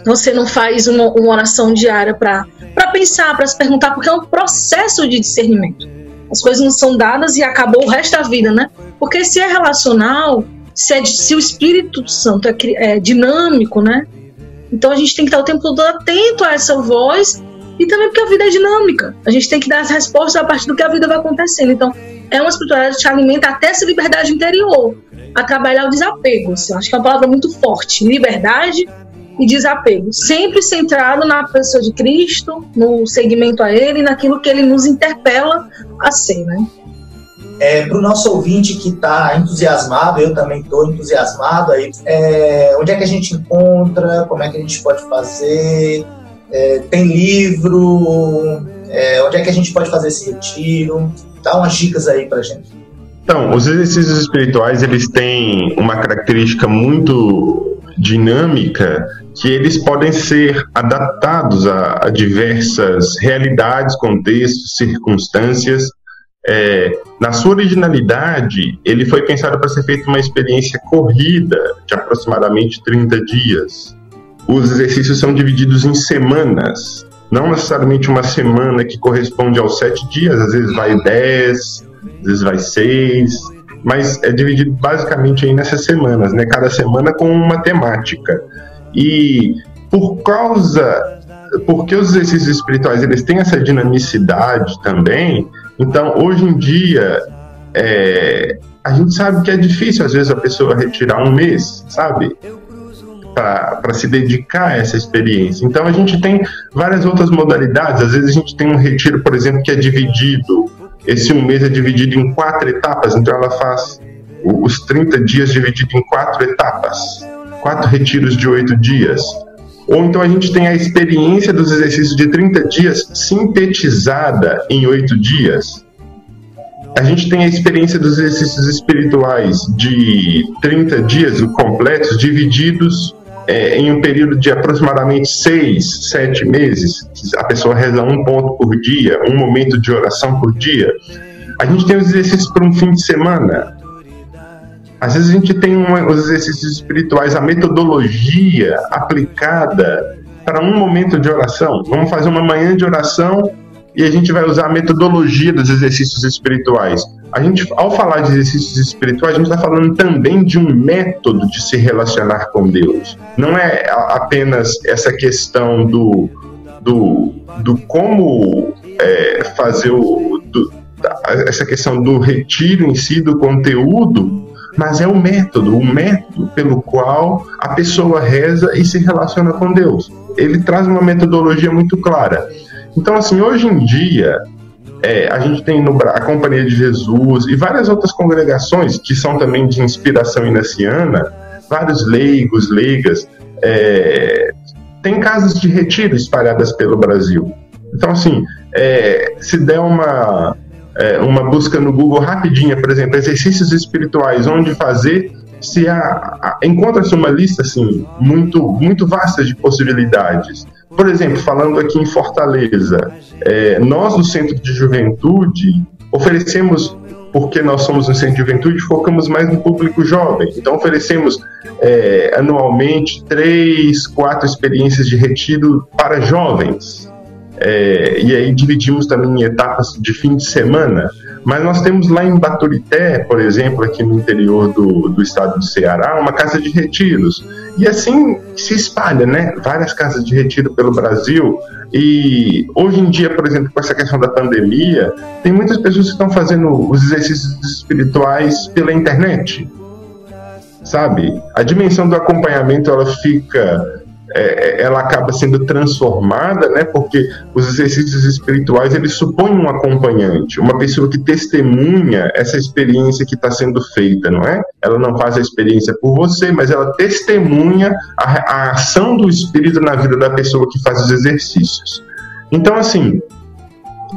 você não faz uma, uma oração diária para pensar, para se perguntar, porque é um processo de discernimento. As coisas não são dadas e acabou o resto da vida, né? Porque se é relacional, se, é, se o Espírito Santo é, é dinâmico, né? Então a gente tem que estar o tempo todo atento a essa voz e também porque a vida é dinâmica. A gente tem que dar as respostas a partir do que a vida vai acontecendo. Então, é uma espiritualidade que te alimenta até essa liberdade interior, a trabalhar o desapego. Assim, acho que é uma palavra muito forte. Liberdade e desapego, sempre centrado na pessoa de Cristo, no segmento a Ele, naquilo que Ele nos interpela a ser, né? É, para o nosso ouvinte que está entusiasmado, eu também estou entusiasmado, aí, é, onde é que a gente encontra, como é que a gente pode fazer, é, tem livro, é, onde é que a gente pode fazer esse retiro, dá umas dicas aí para gente. Então, os exercícios espirituais, eles têm uma característica muito dinâmica que eles podem ser adaptados a, a diversas realidades, contextos, circunstâncias. É, na sua originalidade, ele foi pensado para ser feito uma experiência corrida de aproximadamente 30 dias. Os exercícios são divididos em semanas, não necessariamente uma semana que corresponde aos sete dias, às vezes vai dez, às vezes vai seis, mas é dividido basicamente aí nessas semanas, né? Cada semana com uma temática. E por causa, porque os exercícios espirituais eles têm essa dinamicidade também, então hoje em dia é, a gente sabe que é difícil às vezes a pessoa retirar um mês, sabe? Para se dedicar a essa experiência. Então a gente tem várias outras modalidades. Às vezes a gente tem um retiro, por exemplo, que é dividido. Esse um mês é dividido em quatro etapas, então ela faz os 30 dias dividido em quatro etapas quatro retiros de oito dias. Ou então a gente tem a experiência dos exercícios de 30 dias sintetizada em oito dias. A gente tem a experiência dos exercícios espirituais de 30 dias completos, divididos é, em um período de aproximadamente seis, sete meses. A pessoa reza um ponto por dia, um momento de oração por dia. A gente tem os exercícios para um fim de semana, às vezes a gente tem os exercícios espirituais, a metodologia aplicada para um momento de oração. Vamos fazer uma manhã de oração e a gente vai usar a metodologia dos exercícios espirituais. A gente, ao falar de exercícios espirituais, a gente está falando também de um método de se relacionar com Deus. Não é apenas essa questão do, do, do como é, fazer o, do, essa questão do retiro em si, do conteúdo, mas é o método, o método pelo qual a pessoa reza e se relaciona com Deus. Ele traz uma metodologia muito clara. Então, assim, hoje em dia, é, a gente tem no, a Companhia de Jesus e várias outras congregações que são também de inspiração inaciana, vários leigos, leigas, é, tem casas de retiro espalhadas pelo Brasil. Então, assim, é, se der uma, é, uma busca no Google rapidinha, por exemplo, exercícios espirituais, onde fazer, se encontra-se uma lista assim muito muito vasta de possibilidades. Por exemplo, falando aqui em Fortaleza, é, nós do Centro de Juventude oferecemos porque nós somos um centro de juventude, focamos mais no público jovem. Então, oferecemos é, anualmente três, quatro experiências de retiro para jovens é, e aí dividimos também em etapas de fim de semana. Mas nós temos lá em Baturité, por exemplo, aqui no interior do, do estado do Ceará, uma casa de retiros. E assim se espalha, né? Várias casas de retiro pelo Brasil. E hoje em dia, por exemplo, com essa questão da pandemia, tem muitas pessoas que estão fazendo os exercícios espirituais pela internet. Sabe? A dimensão do acompanhamento ela fica é, é, ela acaba sendo transformada, né? Porque os exercícios espirituais eles supõem um acompanhante, uma pessoa que testemunha essa experiência que está sendo feita, não é? Ela não faz a experiência por você, mas ela testemunha a, a ação do espírito na vida da pessoa que faz os exercícios. Então, assim,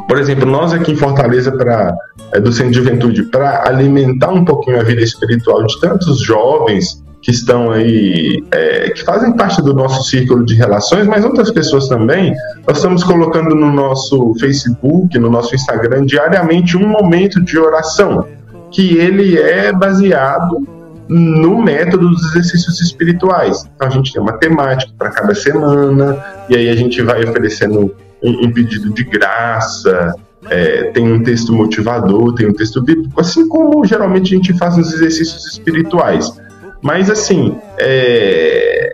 por exemplo, nós aqui em Fortaleza, para é, do Centro de Juventude, para alimentar um pouquinho a vida espiritual de tantos jovens que estão aí, é, que fazem parte do nosso círculo de relações, mas outras pessoas também. Nós estamos colocando no nosso Facebook, no nosso Instagram, diariamente um momento de oração, que ele é baseado no método dos exercícios espirituais. Então a gente tem uma temática para cada semana, e aí a gente vai oferecendo um, um pedido de graça, é, tem um texto motivador, tem um texto bíblico, assim como geralmente a gente faz nos exercícios espirituais. Mas assim, é...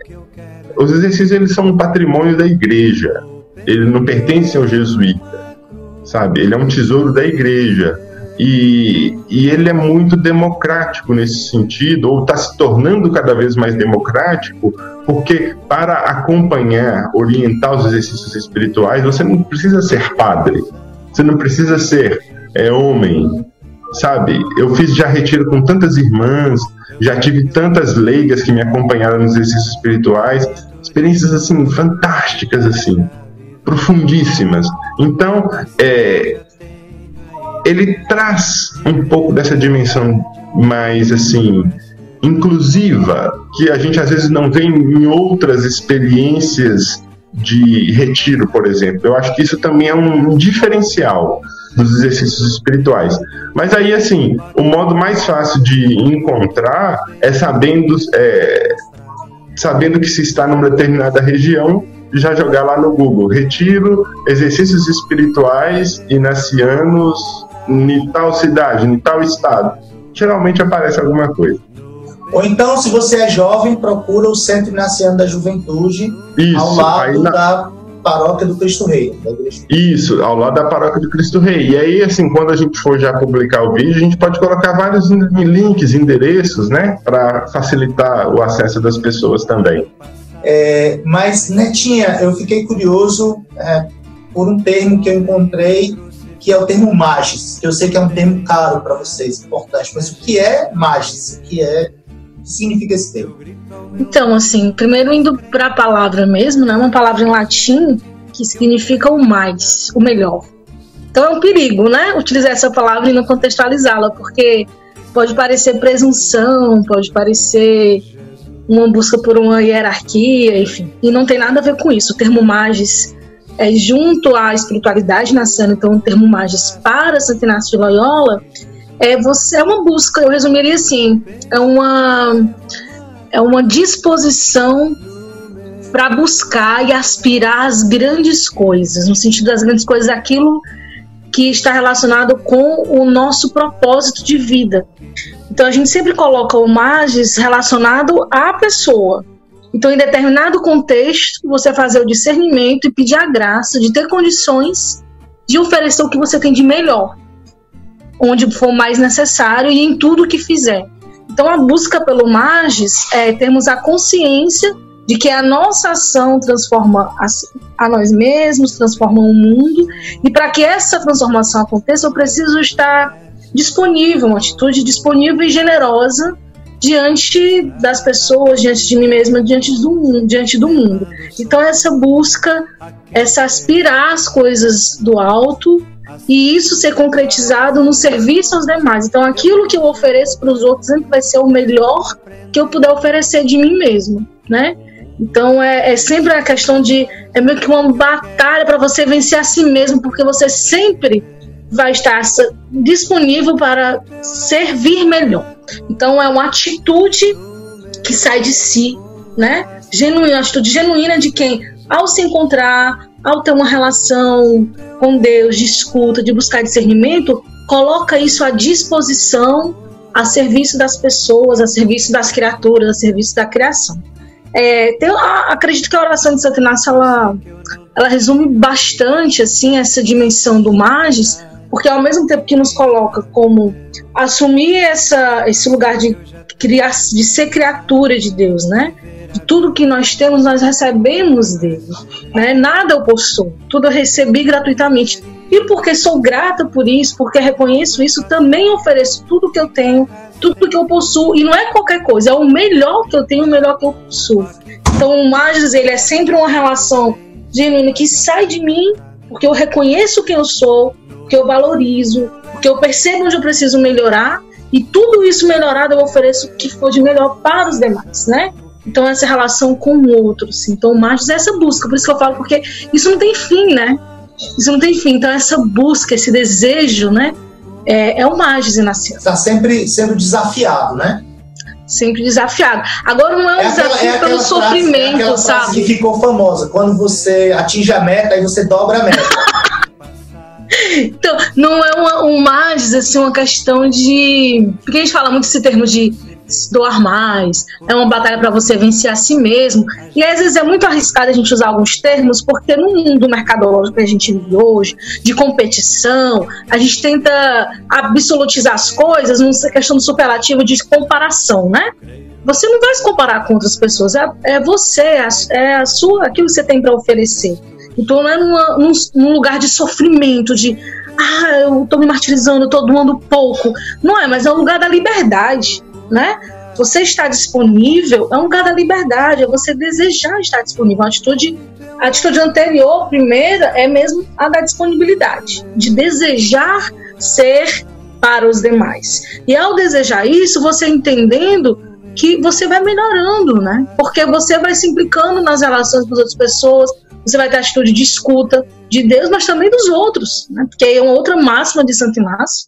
os exercícios eles são um patrimônio da igreja. Ele não pertence ao jesuíta, sabe? Ele é um tesouro da igreja. E, e ele é muito democrático nesse sentido, ou está se tornando cada vez mais democrático, porque para acompanhar, orientar os exercícios espirituais, você não precisa ser padre, você não precisa ser é, homem, sabe? Eu fiz já retiro com tantas irmãs, já tive tantas leigas que me acompanharam nos exercícios espirituais, experiências assim fantásticas assim, profundíssimas. Então, é, ele traz um pouco dessa dimensão mais assim inclusiva que a gente às vezes não vê em outras experiências de retiro, por exemplo. Eu acho que isso também é um diferencial dos exercícios espirituais. Mas aí, assim, o modo mais fácil de encontrar é sabendo, é, sabendo que se está numa determinada região, já jogar lá no Google, retiro, exercícios espirituais inacianos em tal cidade, em tal estado. Geralmente aparece alguma coisa. Ou então, se você é jovem, procura o Centro Inaciano da Juventude, Isso, ao lado na... da Paróquia do Cristo Rei. Isso, ao lado da Paróquia do Cristo Rei. E aí, assim, quando a gente for já publicar o vídeo, a gente pode colocar vários links, endereços, né, para facilitar o acesso das pessoas também. É, mas, Netinha, eu fiquei curioso é, por um termo que eu encontrei, que é o termo magis, que eu sei que é um termo caro para vocês, importante, mas o que é magis? O que é que significa esse termo? Então, assim, primeiro indo para a palavra mesmo, né? Uma palavra em latim que significa o mais, o melhor. Então é um perigo, né? Utilizar essa palavra e não contextualizá-la, porque pode parecer presunção, pode parecer uma busca por uma hierarquia, enfim. E não tem nada a ver com isso. O termo magis é junto à espiritualidade nascendo, então o termo magis para Santo Inácio de Loyola é você é uma busca, eu resumiria assim, é uma é uma disposição para buscar e aspirar às grandes coisas, no sentido das grandes coisas, aquilo que está relacionado com o nosso propósito de vida. Então a gente sempre coloca o magis relacionado à pessoa. Então, em determinado contexto, você fazer o discernimento e pedir a graça de ter condições de oferecer o que você tem de melhor onde for mais necessário e em tudo que fizer. Então, a busca pelo Magis é termos a consciência de que a nossa ação transforma a nós mesmos, transforma o mundo, e para que essa transformação aconteça, eu preciso estar disponível, uma atitude disponível e generosa diante das pessoas, diante de mim mesma, diante do mundo, diante do mundo. Então essa busca, essa aspirar as coisas do alto e isso ser concretizado no serviço aos demais. Então, aquilo que eu ofereço para os outros sempre vai ser o melhor que eu puder oferecer de mim mesmo, né? Então, é, é sempre a questão de é meio que uma batalha para você vencer a si mesmo, porque você sempre vai estar disponível para servir melhor. Então, é uma atitude que sai de si, né? Genuína, atitude genuína de quem, ao se encontrar ao ter uma relação com Deus de escuta, de buscar discernimento, coloca isso à disposição a serviço das pessoas, a serviço das criaturas, a serviço da criação. É, tem, acredito que a oração de Santo Inácio ela, ela resume bastante assim essa dimensão do Magis, porque ao mesmo tempo que nos coloca como assumir essa, esse lugar de, criar, de ser criatura de Deus, né? Tudo que nós temos, nós recebemos dele. Né? Nada eu possuo, tudo eu recebi gratuitamente. E porque sou grata por isso, porque reconheço isso, também ofereço tudo que eu tenho, tudo que eu possuo. E não é qualquer coisa, é o melhor que eu tenho, o melhor que eu possuo. Então o Magis, ele é sempre uma relação genuína que sai de mim, porque eu reconheço quem eu sou, porque eu valorizo, porque eu percebo onde eu preciso melhorar e tudo isso melhorado eu ofereço o que for de melhor para os demais, né? Então essa relação com o outro, assim. Então o Machos é essa busca, por isso que eu falo, porque isso não tem fim, né? Isso não tem fim. Então essa busca, esse desejo, né? É, é o Magis nasceu. Está sempre sendo desafiado, né? Sempre desafiado. Agora não é um é desafio aquela, é pelo frase, sofrimento, é sabe? que ficou famosa. Quando você atinge a meta, aí você dobra a meta. Então, não é uma, um mais, assim, uma questão de. Porque a gente fala muito esse termo de doar mais, é uma batalha para você vencer a si mesmo. E às vezes é muito arriscado a gente usar alguns termos, porque no mundo mercadológico que a gente vive hoje, de competição, a gente tenta absolutizar as coisas numa questão do superlativo de comparação, né? Você não vai se comparar com outras pessoas, é, é você, é a, é sua, aquilo que você tem para oferecer. Então não é numa, num, num lugar de sofrimento, de ah, eu tô me martirizando, eu tô doando pouco. Não é, mas é um lugar da liberdade, né? Você está disponível é um lugar da liberdade, é você desejar estar disponível. A atitude, a atitude anterior, primeira, é mesmo a da disponibilidade, de desejar ser para os demais. E ao desejar isso, você entendendo que você vai melhorando, né? Porque você vai se implicando nas relações com as outras pessoas, você vai ter atitude de escuta de Deus, mas também dos outros, né? porque é uma outra máxima de Santo Inácio,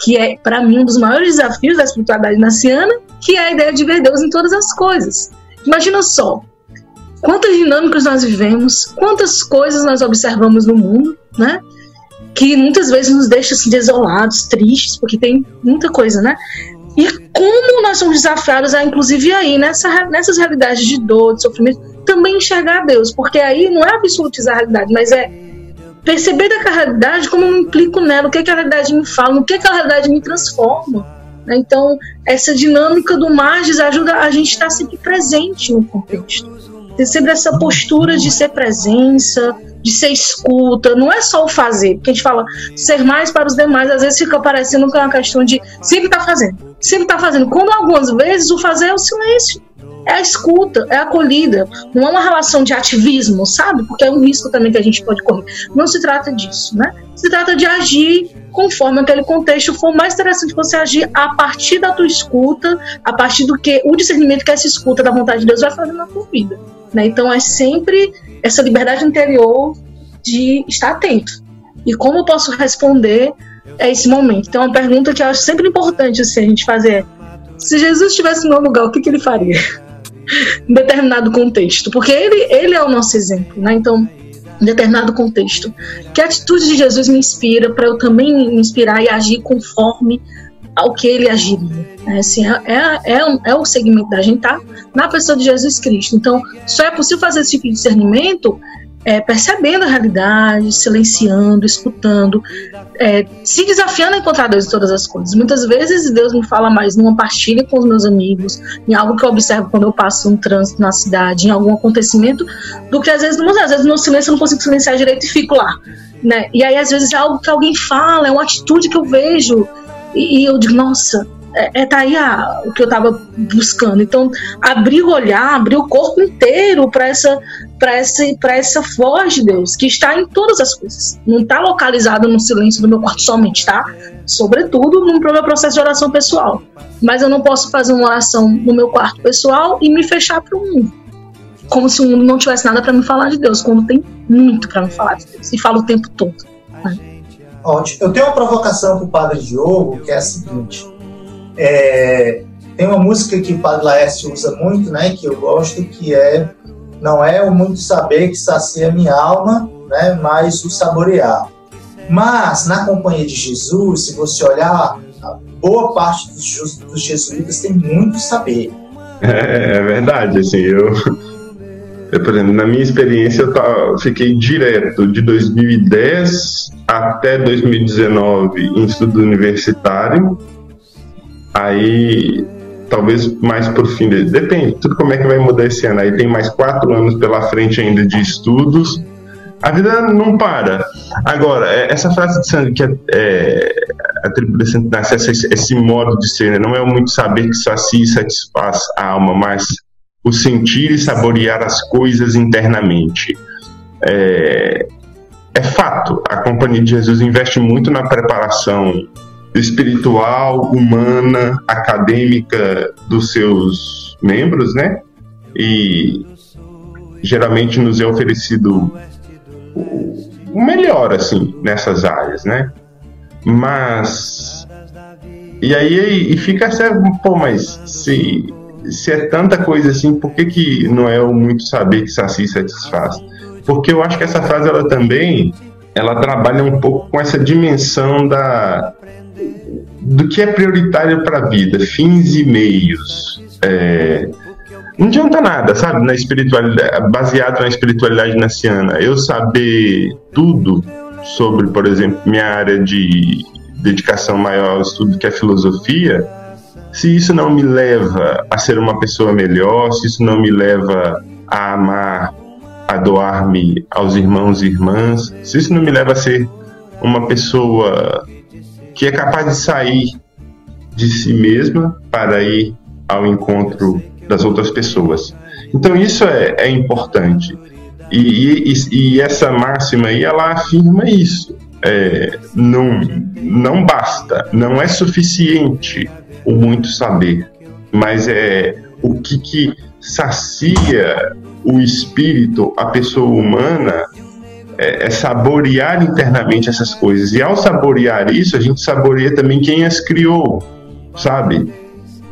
que é, para mim, um dos maiores desafios da espiritualidade naciana, que é a ideia de ver Deus em todas as coisas. Imagina só, quantas dinâmicas nós vivemos, quantas coisas nós observamos no mundo, né? Que muitas vezes nos deixa assim, desolados, tristes, porque tem muita coisa, né? E como nós somos desafiados a, inclusive aí, nessa, nessas realidades de dor, de sofrimento, também enxergar Deus, porque aí não é absolutizar a realidade, mas é perceber da realidade como eu me implico nela, o que, é que a realidade me fala, no que, é que a realidade me transforma. Né? Então, essa dinâmica do Marges ajuda a gente a estar sempre presente no contexto. Ter sempre essa postura de ser presença, de ser escuta, não é só o fazer, porque a gente fala ser mais para os demais, às vezes fica parecendo que é uma questão de sempre estar tá fazendo, sempre estar tá fazendo, quando algumas vezes o fazer é o silêncio é a escuta, é a acolhida. Não é uma relação de ativismo, sabe? Porque é um risco também que a gente pode correr. Não se trata disso, né? Se trata de agir conforme aquele contexto for mais interessante você agir a partir da tua escuta, a partir do que o discernimento que essa escuta da vontade de Deus vai fazer na tua vida. Né? Então é sempre essa liberdade interior de estar atento. E como eu posso responder a esse momento? Então, é uma pergunta que eu acho sempre importante assim, a gente fazer. Se Jesus estivesse no meu lugar, o que, que ele faria? Em determinado contexto, porque ele, ele é o nosso exemplo, né? Então, em determinado contexto, que a atitude de Jesus me inspira para eu também me inspirar e agir conforme ao que ele agiria. É, assim, é, é, é, é o segmento da gente, tá? Na pessoa de Jesus Cristo. Então, só é possível fazer esse tipo de discernimento é, percebendo a realidade, silenciando, escutando, é, se desafiando a encontrar Deus em todas as coisas. Muitas vezes Deus me fala mais numa partilha com os meus amigos, em algo que eu observo quando eu passo um trânsito na cidade, em algum acontecimento, do que às vezes, às vezes no silêncio eu não consigo silenciar direito e fico lá. Né? E aí às vezes é algo que alguém fala, é uma atitude que eu vejo e, e eu digo, nossa, é, é tá aí a, o que eu estava buscando. Então, abrir o olhar, abrir o corpo inteiro para essa para essa voz de Deus que está em todas as coisas. Não está localizada no silêncio do meu quarto somente, tá? Sobretudo no meu processo de oração pessoal. Mas eu não posso fazer uma oração no meu quarto pessoal e me fechar para o mundo. Como se o mundo não tivesse nada para me falar de Deus, quando tem muito para me falar de Deus. E fala o tempo todo. Né? Ótimo. Eu tenho uma provocação para o Padre Diogo, que é a seguinte. É, tem uma música que o Padre Laércio usa muito, né, que eu gosto, que é Não é o muito saber que sacia minha alma, né, mas o saborear. Mas na companhia de Jesus, se você olhar, boa parte dos, dos jesuítas tem muito saber. É, é verdade, assim, eu, eu, por exemplo, na minha experiência eu fiquei direto de 2010 até 2019 em estudo universitário, aí talvez mais por fim dele. Depende, tudo como é que vai mudar esse ano. Aí tem mais quatro anos pela frente ainda de estudos. A vida não para. Agora, é, essa frase de Sandro que é, é atribuída a esse, esse modo de ser, né? não é o muito saber que sacia e satisfaz a alma, mas o sentir e saborear as coisas internamente. É, é fato, a Companhia de Jesus investe muito na preparação espiritual, humana, acadêmica dos seus membros, né? E geralmente nos é oferecido o melhor, assim, nessas áreas, né? Mas. E aí e fica assim, pô, mas se, se é tanta coisa assim, por que, que não é o muito saber que saci satisfaz? Porque eu acho que essa frase ela também ela trabalha um pouco com essa dimensão da do que é prioritário para a vida, fins e meios. É, não adianta nada, sabe, na espiritualidade, baseado na espiritualidade naciana. Eu saber tudo sobre, por exemplo, minha área de dedicação maior ao estudo que é filosofia, se isso não me leva a ser uma pessoa melhor, se isso não me leva a amar, a doar-me aos irmãos e irmãs, se isso não me leva a ser uma pessoa que é capaz de sair de si mesma para ir ao encontro das outras pessoas. Então isso é, é importante. E, e, e, essa máxima aí, ela afirma isso. É, não, não basta, não é suficiente o muito saber, mas é o que, que sacia o espírito, a pessoa humana, é, é, saborear internamente essas coisas. E ao saborear isso, a gente saboreia também quem as criou, sabe?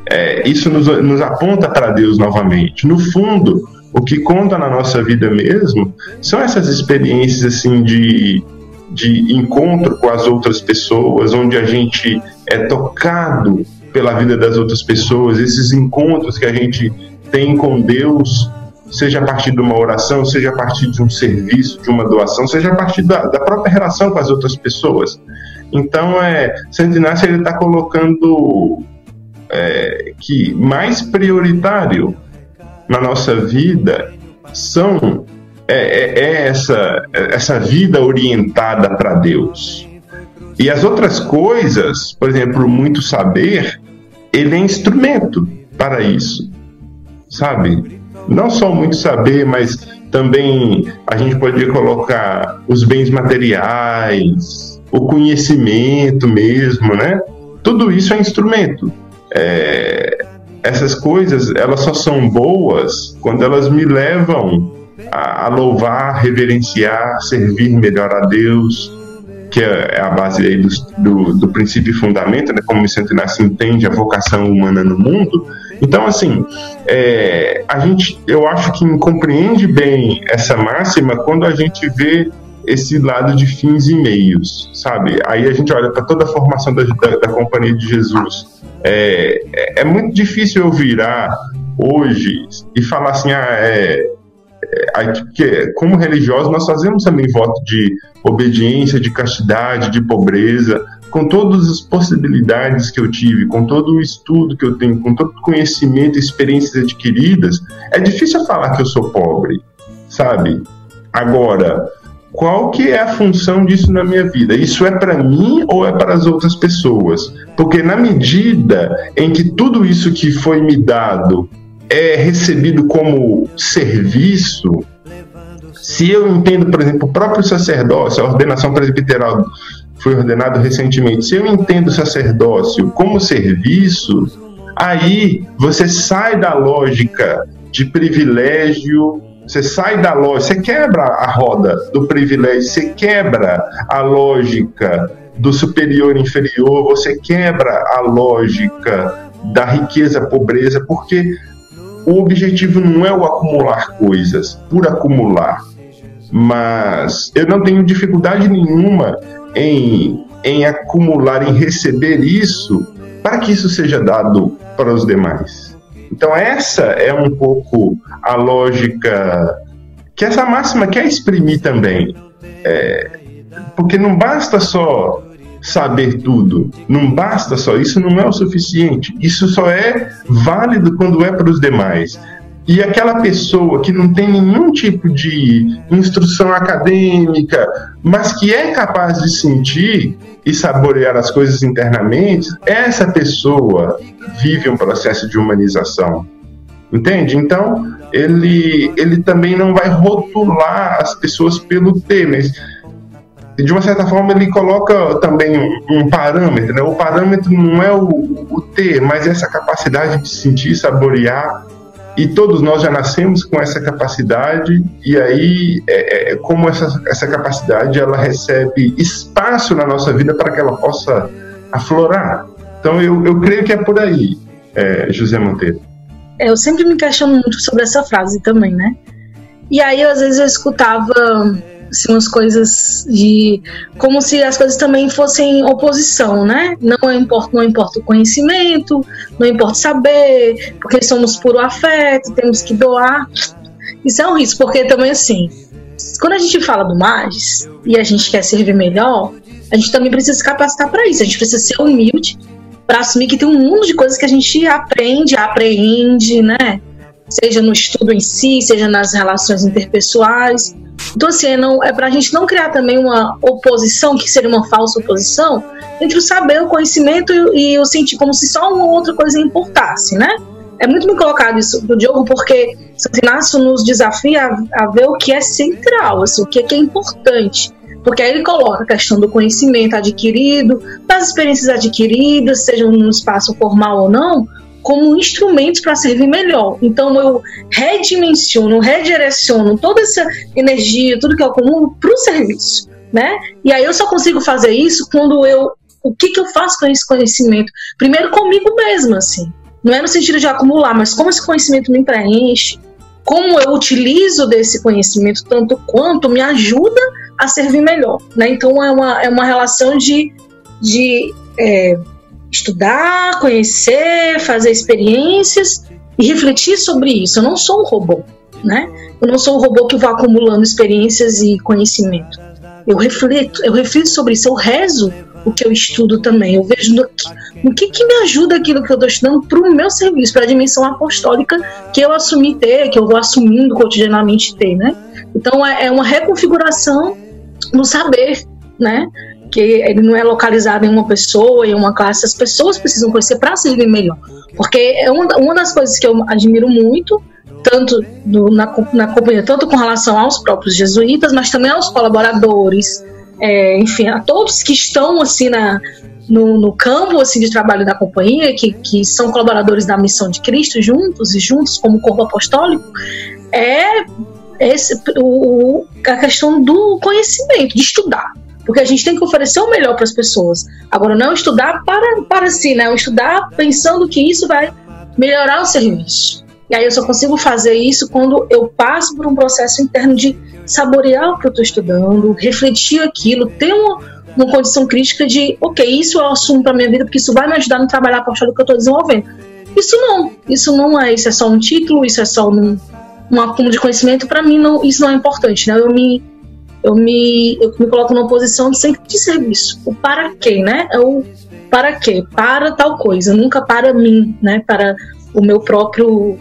é, isso nos, nos aponta para Deus novamente. No fundo, o que conta na nossa vida mesmo são essas experiências assim de, de encontro com as outras pessoas, onde a gente é tocado pela vida das outras pessoas, esses encontros que a gente tem com Deus, seja a partir de uma oração, seja a partir de um serviço, de uma doação, seja a partir da, da própria relação com as outras pessoas. Então, é, Santo Inácio está colocando é, que mais prioritário na nossa vida são é, é, é essa, essa vida orientada para Deus. E as outras coisas, por exemplo, muito saber, ele é instrumento para isso, sabe? Não só muito saber, mas também a gente pode colocar os bens materiais, o conhecimento mesmo, né? Tudo isso é instrumento é, essas coisas elas só são boas quando elas me levam a, a louvar, reverenciar, servir melhor a Deus, que é, é a base aí do, do, do, princípio e fundamento, né, como Santo Inácio entende a vocação humana no mundo. Então, assim, é, a gente, eu acho que compreende bem essa máxima quando a gente vê esse lado de fins e meios, sabe? Aí a gente olha para toda a formação da, da, da Companhia de Jesus é, é, é, muito difícil eu virar hoje e falar assim, ah, é, que, como religiosos nós fazemos também voto de obediência, de castidade, de pobreza, com todas as possibilidades que eu tive, com todo o estudo que eu tenho, com todo o conhecimento experiências adquiridas, é difícil falar que eu sou pobre, sabe? Agora, qual que é a função disso na minha vida? Isso é para mim ou é para as outras pessoas? Porque na medida em que tudo isso que foi me dado é recebido como serviço, se eu entendo, por exemplo, o próprio sacerdócio, a ordenação presbiteral foi ordenado recentemente, se eu entendo o sacerdócio como serviço, aí você sai da lógica de privilégio você sai da lógica, você quebra a roda do privilégio, você quebra a lógica do superior inferior, você quebra a lógica da riqueza pobreza, porque o objetivo não é o acumular coisas por acumular. mas eu não tenho dificuldade nenhuma em, em acumular, em receber isso, para que isso seja dado para os demais. Então, essa é um pouco a lógica que essa máxima quer exprimir também. É, porque não basta só saber tudo, não basta só, isso não é o suficiente. Isso só é válido quando é para os demais. E aquela pessoa que não tem nenhum tipo de instrução acadêmica, mas que é capaz de sentir e saborear as coisas internamente, essa pessoa vive um processo de humanização. Entende? Então, ele, ele também não vai rotular as pessoas pelo ter, mas de uma certa forma ele coloca também um, um parâmetro, né? O parâmetro não é o, o ter, mas essa capacidade de sentir, saborear. E todos nós já nascemos com essa capacidade. E aí é, é, como essa, essa capacidade ela recebe espaço na nossa vida para que ela possa aflorar. Então eu, eu creio que é por aí é, José Monteiro. É, eu sempre me questiono muito sobre essa frase também né? E aí às vezes eu escutava umas coisas de como se as coisas também fossem oposição, né? Não importa, não importa o conhecimento, não importa saber, porque somos puro afeto, temos que doar. Isso é um risco, porque também assim, quando a gente fala do mais e a gente quer servir melhor, a gente também precisa se capacitar para isso. A gente precisa ser humilde para assumir que tem um mundo de coisas que a gente aprende, apreende, né? Seja no estudo em si, seja nas relações interpessoais. Então, assim, é, não, é para a gente não criar também uma oposição, que seria uma falsa oposição, entre o saber, o conhecimento e, e o sentir, como se só uma outra coisa importasse, né? É muito bem colocado isso do Diogo, porque Santo Inácio nos desafia a, a, ver o que é central, assim, o que é, que é importante. Porque aí ele coloca a questão do conhecimento adquirido, das experiências adquiridas, sejam no espaço formal ou não, como instrumentos para servir melhor. Então eu redimensiono, redireciono toda essa energia, tudo que eu acumulo para o serviço, né? E aí eu só consigo fazer isso quando eu o que, que eu faço com esse conhecimento? Primeiro comigo mesma, assim. Não é no sentido de acumular, mas como esse conhecimento me preenche, como eu utilizo desse conhecimento tanto quanto me ajuda a servir melhor, né? Então é uma, é uma relação de, de é, estudar, conhecer, fazer experiências e refletir sobre isso. Eu não sou um robô, né? Eu não sou um robô que vai acumulando experiências e conhecimento. Eu reflito, eu reflito sobre isso, eu rezo o que eu estudo também. Eu vejo no que, no que, que me ajuda aquilo que eu estou estudando para o meu serviço, para a dimensão apostólica que eu assumi ter, que eu vou assumindo cotidianamente ter, né? Então é, é uma reconfiguração no saber, né? Que ele não é localizado em uma pessoa, em uma classe, as pessoas precisam conhecer para servir melhor. Porque é uma, uma das coisas que eu admiro muito, tanto do, na, na companhia, tanto com relação aos próprios jesuítas, mas também aos colaboradores, é, enfim, a todos que estão assim na, no, no, campo assim, de trabalho da companhia, que, que são colaboradores da missão de Cristo, juntos e juntos como corpo apostólico, é esse, o, a questão do conhecimento, de estudar porque a gente tem que oferecer o melhor para as pessoas. Agora, não estudar para, para si, né? Estudar pensando que isso vai melhorar o serviço. E aí eu só consigo fazer isso quando eu passo por um processo interno de saborear o que eu estou estudando, refletir aquilo, ter uma, uma condição crítica de, ok, isso eu assumo para minha vida porque isso vai me ajudar no trabalho apostólico que eu estou desenvolvendo. Isso não, isso não é, isso é só um título, isso é só um, um acúmulo de conhecimento. Para mim, não, isso não é importante, né? Eu me eu me, eu me coloco numa posição de sempre de serviço. O para quê, né? É o para quê? Para tal coisa, nunca para mim, né? Para o meu próprio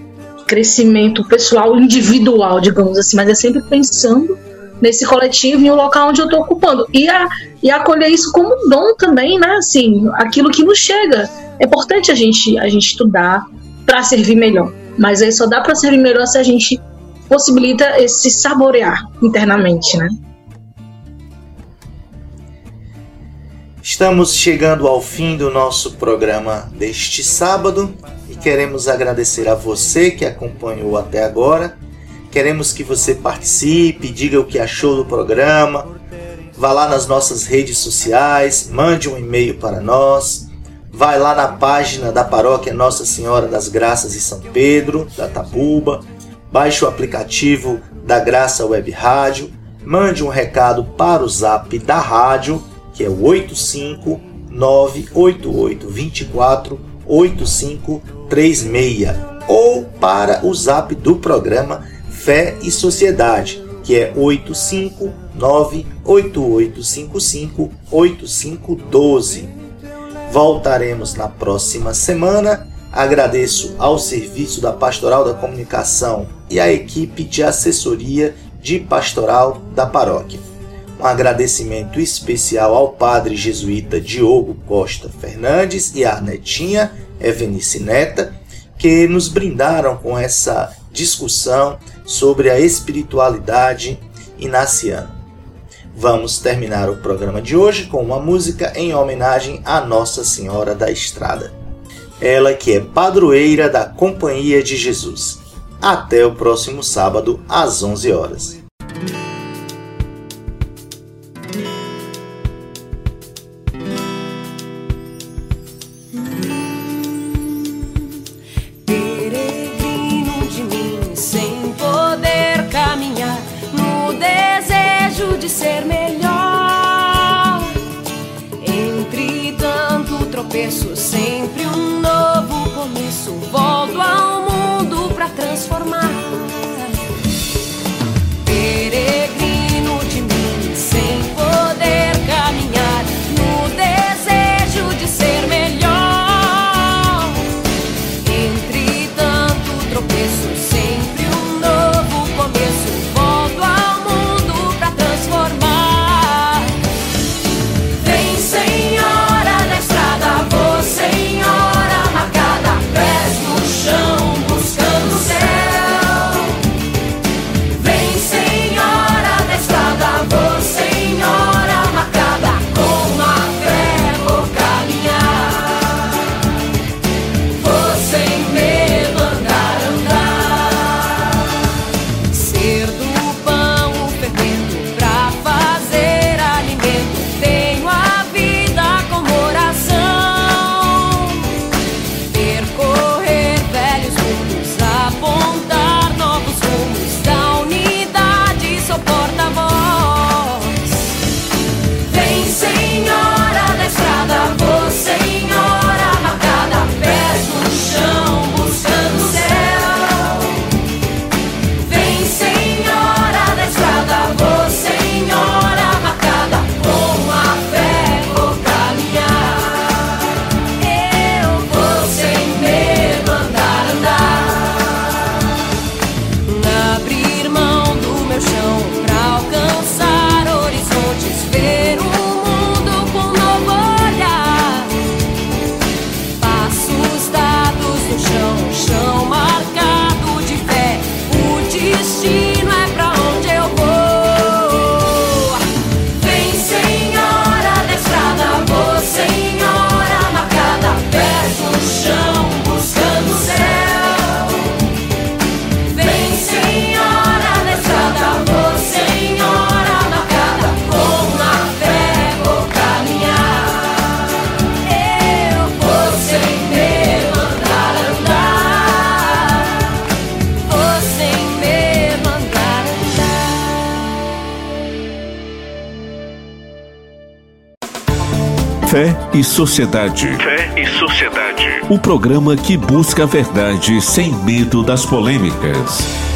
crescimento pessoal, individual, digamos assim, mas é sempre pensando nesse coletivo e o local onde eu estou ocupando. E, a, e acolher isso como dom também, né? Assim, aquilo que nos chega. É importante a gente, a gente estudar para servir melhor. Mas aí só dá para servir melhor se a gente possibilita esse saborear internamente, né? Estamos chegando ao fim do nosso programa deste sábado e queremos agradecer a você que acompanhou até agora. Queremos que você participe, diga o que achou do programa, vá lá nas nossas redes sociais, mande um e-mail para nós, vai lá na página da paróquia Nossa Senhora das Graças e São Pedro, da Tabuba, baixe o aplicativo da Graça Web Rádio, mande um recado para o zap da rádio, que é o 85988248536, ou para o zap do programa Fé e Sociedade, que é 85988558512. Voltaremos na próxima semana. Agradeço ao serviço da Pastoral da Comunicação e à equipe de assessoria de pastoral da paróquia. Um agradecimento especial ao padre jesuíta Diogo Costa Fernandes e à netinha Evenice Neta, que nos brindaram com essa discussão sobre a espiritualidade inaciana. Vamos terminar o programa de hoje com uma música em homenagem a Nossa Senhora da Estrada. Ela que é padroeira da Companhia de Jesus. Até o próximo sábado, às 11 horas. Sociedade. Fé e Sociedade. O programa que busca a verdade sem medo das polêmicas.